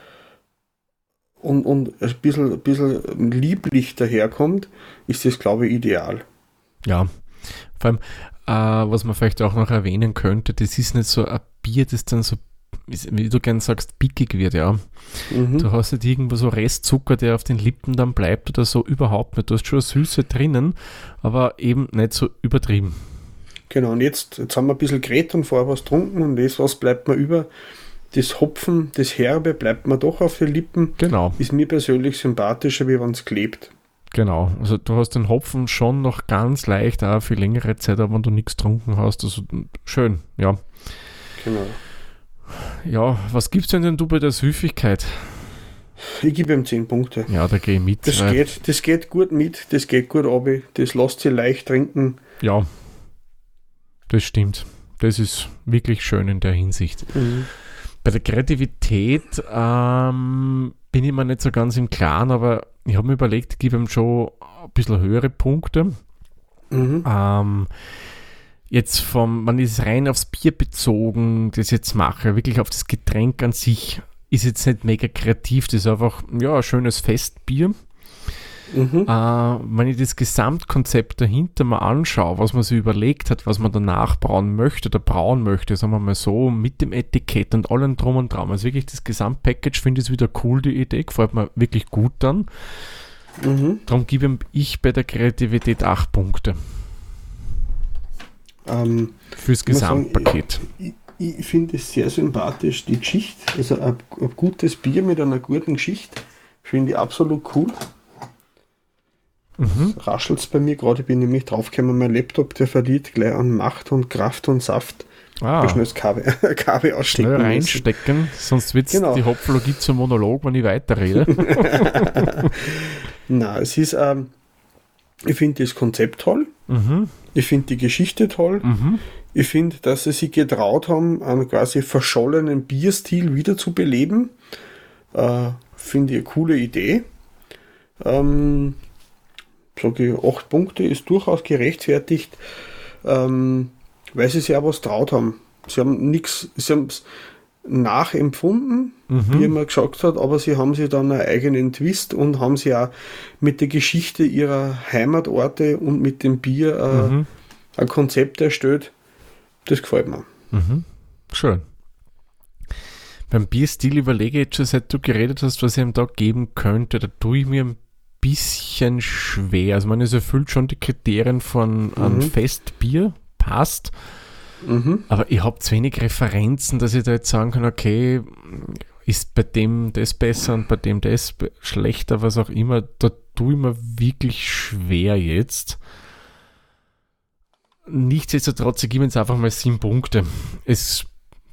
Speaker 3: und, und ein bisschen, ein bisschen lieblich daherkommt, ist das, glaube ich, ideal.
Speaker 2: Ja. Vor allem, äh, was man vielleicht auch noch erwähnen könnte, das ist nicht so ein Bier, das dann so, wie du gern sagst, pickig wird, ja.
Speaker 3: Mhm.
Speaker 2: Du hast nicht irgendwo so Restzucker, der auf den Lippen dann bleibt oder so, überhaupt nicht. Du hast schon Süße drinnen, aber eben nicht so übertrieben.
Speaker 3: Genau, und jetzt, jetzt haben wir ein bisschen geredet und vorher was getrunken und das, was bleibt mir über? Das Hopfen, das Herbe bleibt mir doch auf den Lippen.
Speaker 2: Genau,
Speaker 3: Ist mir persönlich sympathischer, wie wenn es klebt.
Speaker 2: genau. Also du hast den Hopfen schon noch ganz leicht, auch für längere Zeit, aber wenn du nichts getrunken hast, also schön, ja.
Speaker 3: Genau.
Speaker 2: Ja, was gibt's denn denn du bei der Süffigkeit?
Speaker 3: Ich gebe ihm 10 Punkte.
Speaker 2: Ja, da gehe ich mit.
Speaker 3: Das
Speaker 2: weil-
Speaker 3: geht, das geht gut mit, das geht gut ab, das lässt sich leicht trinken.
Speaker 2: Ja, das stimmt. Das ist wirklich schön in der Hinsicht. Bei der Kreativität ähm, bin ich mir nicht so ganz im Klaren, aber ich habe mir überlegt, ich gebe ihm schon ein bisschen höhere Punkte.
Speaker 3: Mhm.
Speaker 2: Ähm, jetzt vom, man ist rein aufs Bier bezogen, das jetzt mache, wirklich auf das Getränk an sich, ist jetzt nicht mega kreativ, das ist einfach, ja, ein schönes Festbier.
Speaker 3: Mhm.
Speaker 2: Äh, wenn ich das Gesamtkonzept dahinter mal anschaue, was man sich überlegt hat, was man danach brauen möchte oder brauen möchte, sagen wir mal so, mit dem Etikett und allem drum und dran. Also wirklich das Gesamtpackage finde ich wieder cool, die Idee, gefällt mir wirklich gut dann.
Speaker 3: Mhm.
Speaker 2: Darum gebe ich bei der Kreativität 8 Punkte
Speaker 3: Ähm,
Speaker 2: fürs
Speaker 3: Ich sagen,
Speaker 2: Gesamtpaket.
Speaker 3: ich, ich finde es sehr sympathisch, die Geschichte. Also ein, ein gutes Bier mit einer guten Geschichte finde ich absolut cool. Mhm. Raschelt es bei mir gerade, ich bin nämlich draufgekommen, mein Laptop, der verliert gleich an Macht und Kraft und Saft.
Speaker 2: Ah.
Speaker 3: Schnell das Kabel, *laughs* Kabel ausstecken.
Speaker 2: Schnell reinstecken, müssen. sonst wird es genau. die Hopflogie zum Monolog, wenn ich weiterrede. *laughs*
Speaker 3: Na, es ist, ähm, ich finde das Konzept toll. Mhm. Ich finde die Geschichte toll. Mhm. Ich finde, dass sie sich getraut haben, einen quasi verschollenen Bierstil wieder zu beleben. Äh, finde ich eine coole Idee. Ähm, sage ich, acht Punkte ist durchaus gerechtfertigt. Ähm, weil sie sich auch was traut haben. Sie haben nichts, sie haben nachempfunden, mhm. wie man gesagt hat, aber sie haben sich dann einen eigenen Twist und haben sie auch mit der Geschichte ihrer Heimatorte und mit dem Bier äh, mhm. ein Konzept erstellt. Das gefällt mir.
Speaker 2: Mhm. Schön. Beim Bierstil überlege ich jetzt schon, seit du geredet hast, was ich ihm da geben könnte. Da tue ich mir ein bisschen schwer. Also man, es erfüllt schon die Kriterien von einem mhm. Festbier, passt. Mhm. Aber ich habe zu wenig Referenzen, dass ich da jetzt sagen kann, okay, ist bei dem das besser und bei dem das schlechter, was auch immer. Da tue ich mir wirklich schwer jetzt. Nichtsdestotrotz, ich gebe jetzt einfach mal sieben Punkte. Es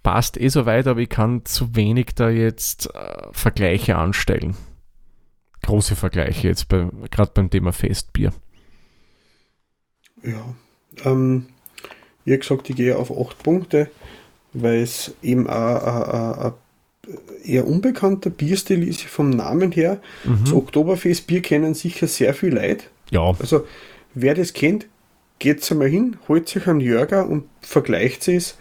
Speaker 2: passt eh so weit, aber ich kann zu wenig da jetzt äh, Vergleiche anstellen. Große Vergleiche jetzt, bei, gerade beim Thema Festbier.
Speaker 3: Ja, ähm, wie gesagt, ich gehe auf 8 Punkte, weil es eben ein eher unbekannter Bierstil ist vom Namen her. Mhm. Das Oktoberfestbier kennen sicher sehr viel Leute.
Speaker 2: Ja.
Speaker 3: Also, wer das kennt, geht einmal hin, holt sich einen Jörger und vergleicht es.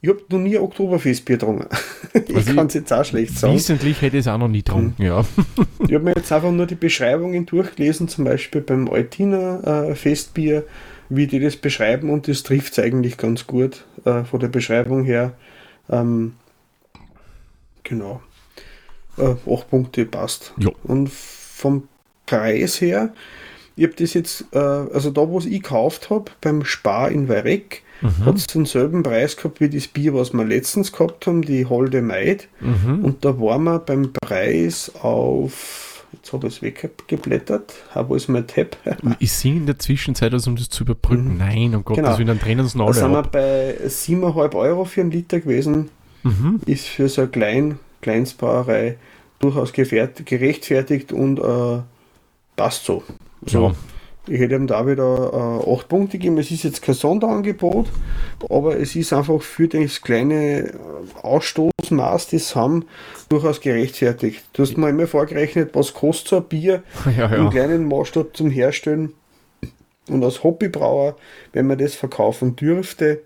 Speaker 3: Ich habe noch nie ein Oktoberfestbier getrunken. *laughs* ich also kann es jetzt auch schlecht sagen.
Speaker 2: Wesentlich hätte ich es auch noch nie getrunken, mhm. ja.
Speaker 3: ich habe mir jetzt einfach nur die Beschreibungen durchgelesen, zum Beispiel beim Eutiner äh, Festbier wie die das beschreiben und das trifft es eigentlich ganz gut äh, von der Beschreibung her. Ähm, genau. Äh, acht Punkte passt.
Speaker 2: Jo.
Speaker 3: Und vom Preis her, ich habe das jetzt, äh, also da, wo ich gekauft habe, beim Spar in Weireck, mhm. hat es denselben Preis gehabt wie das Bier, was wir letztens gehabt haben, die Holde Maid. Mhm. Und da waren wir beim Preis auf Jetzt hat er es weggeblättert. Wo ist mein Tab? *laughs*
Speaker 2: ich singe in der Zwischenzeit, also um das zu überbrücken. Mhm. Nein, um Gottes genau. Willen, dann trennen uns noch alle. Da
Speaker 3: sind wir bei 7,5 Euro für einen Liter gewesen. Mhm. Ist für so eine Klein, Kleinstbrauerei durchaus gerechtfertigt und äh, passt so. so. Ja. Ich hätte ihm da wieder äh, 8 Punkte gegeben. Es ist jetzt kein Sonderangebot, aber es ist einfach für das kleine äh, Ausstoßmaß, das sie haben, durchaus gerechtfertigt. Du hast mal immer vorgerechnet, was kostet so ein Bier *laughs* ja, ja. im kleinen Maßstab zum Herstellen. Und als Hobbybrauer, wenn man das verkaufen dürfte,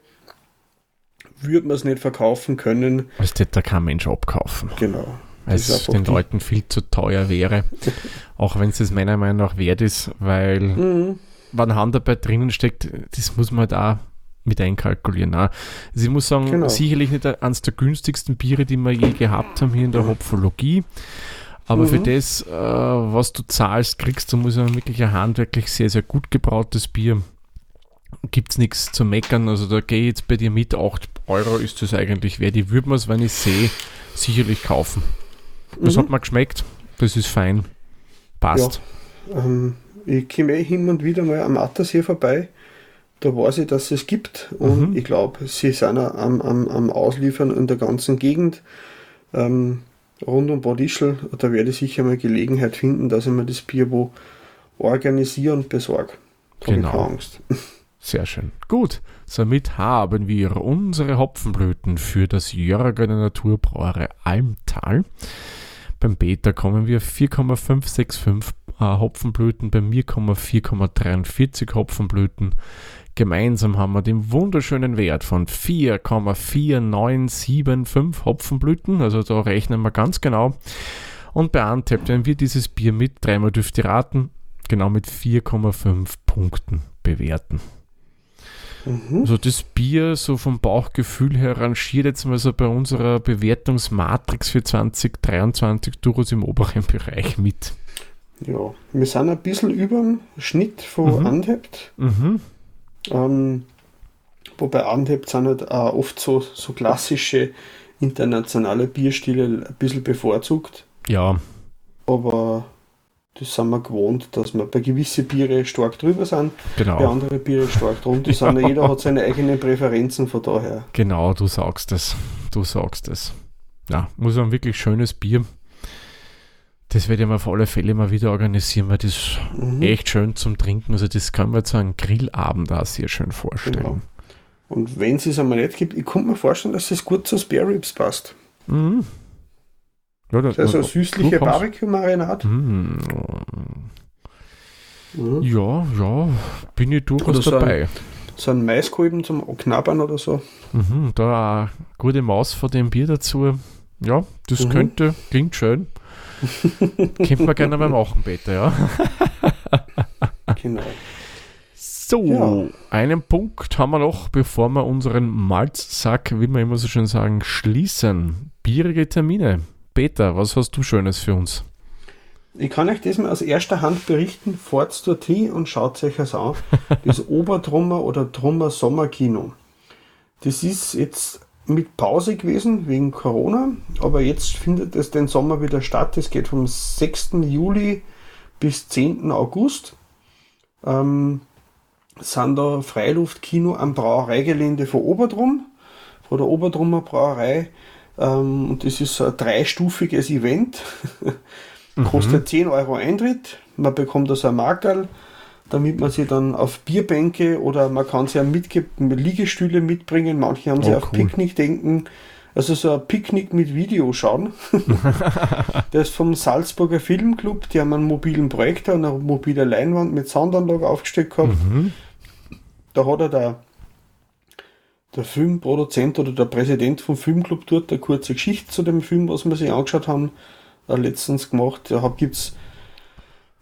Speaker 3: würde man es nicht verkaufen können.
Speaker 2: Das da kein Mensch abkaufen.
Speaker 3: Genau
Speaker 2: weil es den Leuten viel zu teuer wäre. *laughs* auch wenn es es meiner Meinung nach wert ist, weil mhm. wenn Handarbeit drinnen steckt, das muss man halt auch mit einkalkulieren. Also ich muss sagen, genau. sicherlich nicht eines der günstigsten Biere, die wir je gehabt haben hier in der Hopfologie. Aber mhm. für das, äh, was du zahlst, kriegst du, muss man wirklich ein handwerklich sehr, sehr gut gebrautes Bier. Gibt es nichts zu meckern. Also da gehe ich jetzt bei dir mit. 8 Euro ist das eigentlich wert. Ich würde mir es, wenn ich sehe, sicherlich kaufen. Das mhm. hat mir geschmeckt. Das ist fein. Passt.
Speaker 3: Ja, ähm, ich komme eh hin und wieder mal am Attersee vorbei. Da weiß ich, dass es gibt. Und mhm. ich glaube, sie sind am, am, am Ausliefern in der ganzen Gegend. Ähm, rund um Bad Ischl. Da werde ich sicher mal Gelegenheit finden, dass ich mir das Bier wo organisiere und besorge.
Speaker 2: Genau. Keine Angst. *laughs* Sehr schön. Gut, somit haben wir unsere Hopfenblüten für das Jörger der Naturbrauerei Almtal. Beim Beta kommen wir 4,565 äh, Hopfenblüten, bei mir kommen 4,43 Hopfenblüten. Gemeinsam haben wir den wunderschönen Wert von 4,4975 Hopfenblüten, also da rechnen wir ganz genau. Und bei Antep werden wir dieses Bier mit, dreimal dürft ihr raten, genau mit 4,5 Punkten bewerten. Mhm. Also das Bier so vom Bauchgefühl her rangiert jetzt mal so bei unserer Bewertungsmatrix für 2023 durchaus im oberen Bereich mit.
Speaker 3: Ja, wir sind ein bisschen über dem Schnitt von mhm. Untapped. Mhm. Ähm, Wobei Antep sind halt auch oft so, so klassische internationale Bierstile ein bisschen bevorzugt.
Speaker 2: Ja.
Speaker 3: Aber das sind wir gewohnt, dass wir bei gewissen Biere stark drüber sind,
Speaker 2: genau.
Speaker 3: bei anderen Biere stark drunter sind. Jeder hat seine eigenen Präferenzen von daher.
Speaker 2: Genau, du sagst es. Du sagst es. Ja, muss ein wirklich schönes Bier. Das werde ich mir auf alle Fälle mal wieder organisieren, weil das ist mhm. echt schön zum Trinken. Also das kann man zu einem Grillabend auch sehr schön vorstellen. Genau.
Speaker 3: Und wenn es es einmal nicht gibt, ich kann mir vorstellen, dass es gut zu Spare Ribs passt. Mhm. Ja, das, ist also süßliche Barbecue-Marinade. Mhm.
Speaker 2: Mhm. Ja, ja, bin ich durchaus so dabei.
Speaker 3: Ein, so ein Maiskolben zum Knabbern oder so.
Speaker 2: Mhm, da eine gute Maus von dem Bier dazu. Ja, das mhm. könnte, klingt schön. Könnte man gerne mal machen, Peter, ja. *laughs* genau. So, ja. einen Punkt haben wir noch, bevor wir unseren Malzsack, wie wir immer so schön sagen, schließen. Bierige Termine. Peter, was hast du Schönes für uns?
Speaker 3: Ich kann euch das mal aus erster Hand berichten. Fahrt dort hin und schaut euch das an. Das *laughs* Obertrummer oder Trummer Sommerkino. Das ist jetzt mit Pause gewesen wegen Corona, aber jetzt findet es den Sommer wieder statt. Es geht vom 6. Juli bis 10. August. Ähm, sind da Freiluftkino am Brauereigelände von Oberdrum, von der Oberdrummer Brauerei. Ähm, und das ist ein dreistufiges Event. *laughs* Kostet mhm. 10 Euro Eintritt. Man bekommt also ein Markerl, damit man sie dann auf Bierbänke oder man kann sie auch mit Liegestühle mitbringen. Manche haben oh, sie auf cool. Picknick denken. Also so ein Picknick mit Video schauen. *laughs* der ist vom Salzburger Filmclub. Die haben einen mobilen Projektor und eine mobile Leinwand mit Soundanlage aufgestellt gehabt. Mhm. Da hat er der, der Filmproduzent oder der Präsident vom Filmclub dort eine kurze Geschichte zu dem Film, was wir sich angeschaut haben, äh, letztens gemacht. Da gibt es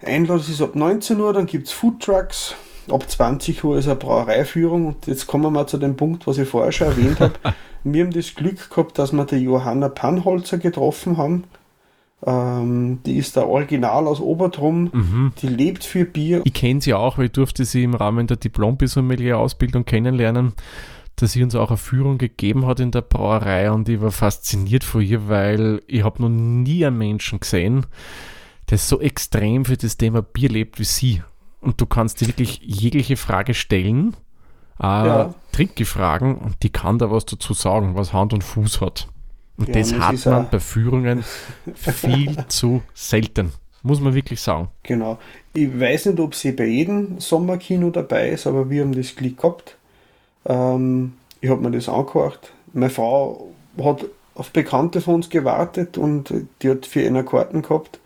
Speaker 3: Einlass ist ab 19 Uhr, dann gibt es Foodtrucks. Ab 20 Uhr ist eine Brauereiführung und jetzt kommen wir mal zu dem Punkt, was ich vorher schon erwähnt habe. *laughs* wir haben das Glück gehabt, dass wir die Johanna Pannholzer getroffen haben. Ähm, die ist der Original aus Obertrum. Mhm. Die lebt für Bier.
Speaker 2: Ich kenne sie auch, weil ich durfte sie im Rahmen der Diplom-Sommelier-Ausbildung kennenlernen, dass sie uns auch eine Führung gegeben hat in der Brauerei und ich war fasziniert von ihr, weil ich habe noch nie einen Menschen gesehen, der so extrem für das Thema Bier lebt wie sie. Und du kannst dir wirklich jegliche Frage stellen, äh, ja. Trinkgefragen, und die kann da was dazu sagen, was Hand und Fuß hat. Und ja, das hat man bei Führungen viel *laughs* zu selten. Muss man wirklich sagen.
Speaker 3: Genau. Ich weiß nicht, ob sie bei jedem Sommerkino dabei ist, aber wir haben das Glück gehabt. Ähm, ich habe mir das angehört. Meine Frau hat auf Bekannte von uns gewartet und die hat für eine Karten gehabt.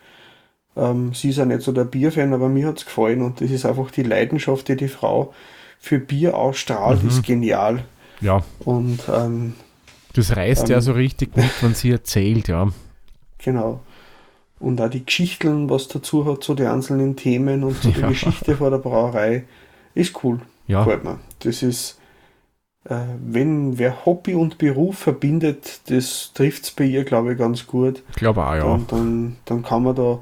Speaker 3: Ähm, sie ist ja nicht so der Bierfan, aber mir hat es gefallen und das ist einfach die Leidenschaft, die die Frau für Bier ausstrahlt, mhm. ist genial.
Speaker 2: Ja.
Speaker 3: Und ähm,
Speaker 2: das reißt ähm, ja so richtig mit, wenn sie erzählt, ja.
Speaker 3: Genau. Und auch die Geschichten, was dazu hat, zu so den einzelnen Themen und zu so *laughs* ja. der Geschichte vor der Brauerei, ist cool.
Speaker 2: Ja.
Speaker 3: Gefällt mir. Das ist, äh, wenn wer Hobby und Beruf verbindet, das trifft es bei ihr, glaube ich, ganz gut.
Speaker 2: Ich glaube auch, ja.
Speaker 3: Dann, dann, dann kann man da,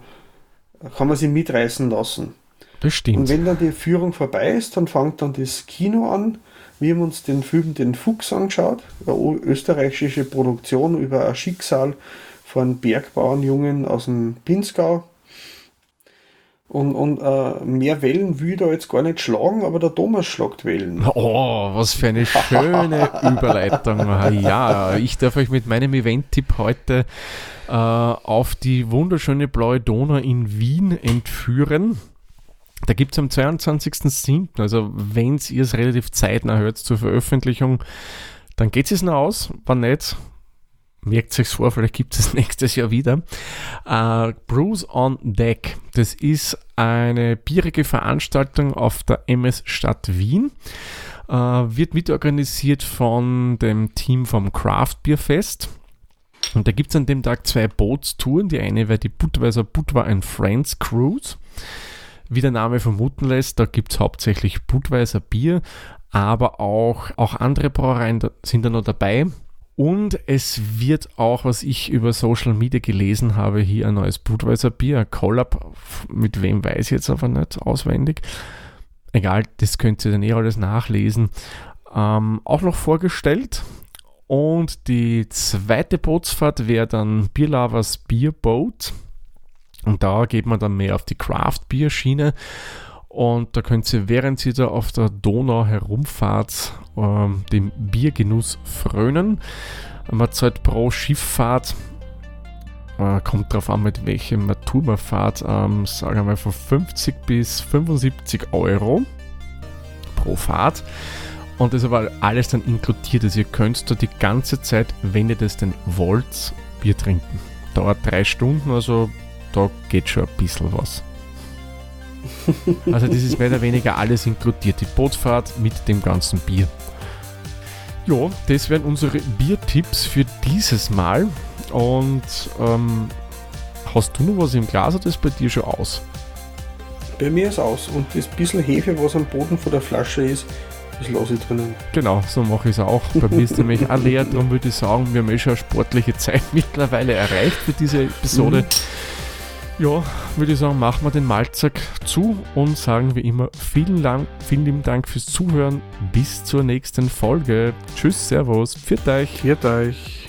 Speaker 3: kann man sie mitreißen lassen.
Speaker 2: Das stimmt.
Speaker 3: Und wenn dann die Führung vorbei ist, dann fängt dann das Kino an wir haben uns den Film Den Fuchs angeschaut, eine österreichische Produktion über ein Schicksal von Bergbauernjungen aus dem Pinzgau. Und, und äh, mehr Wellen will da jetzt gar nicht schlagen, aber der Thomas schlagt Wellen. *laughs*
Speaker 2: Oh, was für eine schöne *laughs* Überleitung. Ja, ich darf euch mit meinem Event-Tipp heute äh, auf die wunderschöne blaue Donau in Wien entführen. Da gibt es am 22.07., also wenn ihr es relativ zeitnah hört zur Veröffentlichung, dann geht es noch aus. Wann nicht, merkt es vor, vielleicht gibt es *laughs* nächstes Jahr wieder. Uh, Bruce on Deck, das ist eine bierige Veranstaltung auf der MS Stadt Wien. Uh, wird mitorganisiert von dem Team vom Craft Beer Fest. Und da gibt es an dem Tag zwei Bootstouren. Die eine wäre die Budweiser Budwa and Friends Cruise. Wie der Name vermuten lässt, da gibt es hauptsächlich Budweiser Bier, aber auch, auch andere Brauereien sind da noch dabei. Und es wird auch, was ich über Social Media gelesen habe, hier ein neues Budweiser Bier, ein Collab, mit wem weiß ich jetzt aber nicht auswendig. Egal, das könnt ihr dann eh alles nachlesen. ähm, auch noch vorgestellt. Und die zweite Bootsfahrt wäre dann Bierlavers Bierboat. Und da geht man dann mehr auf die Craft-Bier-Schiene. Und da könnt ihr, während ihr da auf der Donau herumfahrt, ähm, dem Biergenuss frönen. Man zahlt pro Schifffahrt, äh, kommt drauf an, mit welchem Tour man fahrt, ähm, sagen wir von 50 bis 75 Euro pro Fahrt. Und das ist aber alles dann inkludiert. Also ihr könnt da die ganze Zeit, wenn ihr das denn wollt, Bier trinken. Dauert drei Stunden, also da geht schon ein bisschen was. Also das ist mehr oder weniger alles inkludiert. Die Bootsfahrt mit dem ganzen Bier. Ja, das wären unsere Biertipps für dieses Mal. Und ähm, hast du noch was im Glas oder ist bei dir schon aus?
Speaker 3: Bei mir ist aus. Und das bisschen Hefe, was am Boden von der Flasche ist, das lasse ich drinnen.
Speaker 2: Genau, so mache ich es auch. Bei mir ist nämlich *laughs* auch leer, darum würde ich sagen, wir haben eh schon eine sportliche Zeit mittlerweile erreicht für diese Episode. Mhm. Ja, würde ich sagen, machen wir den Malzack zu und sagen wie immer vielen, Dank, vielen lieben Dank fürs Zuhören. Bis zur nächsten Folge. Tschüss, Servus, pfiat euch.
Speaker 3: Pfiat euch.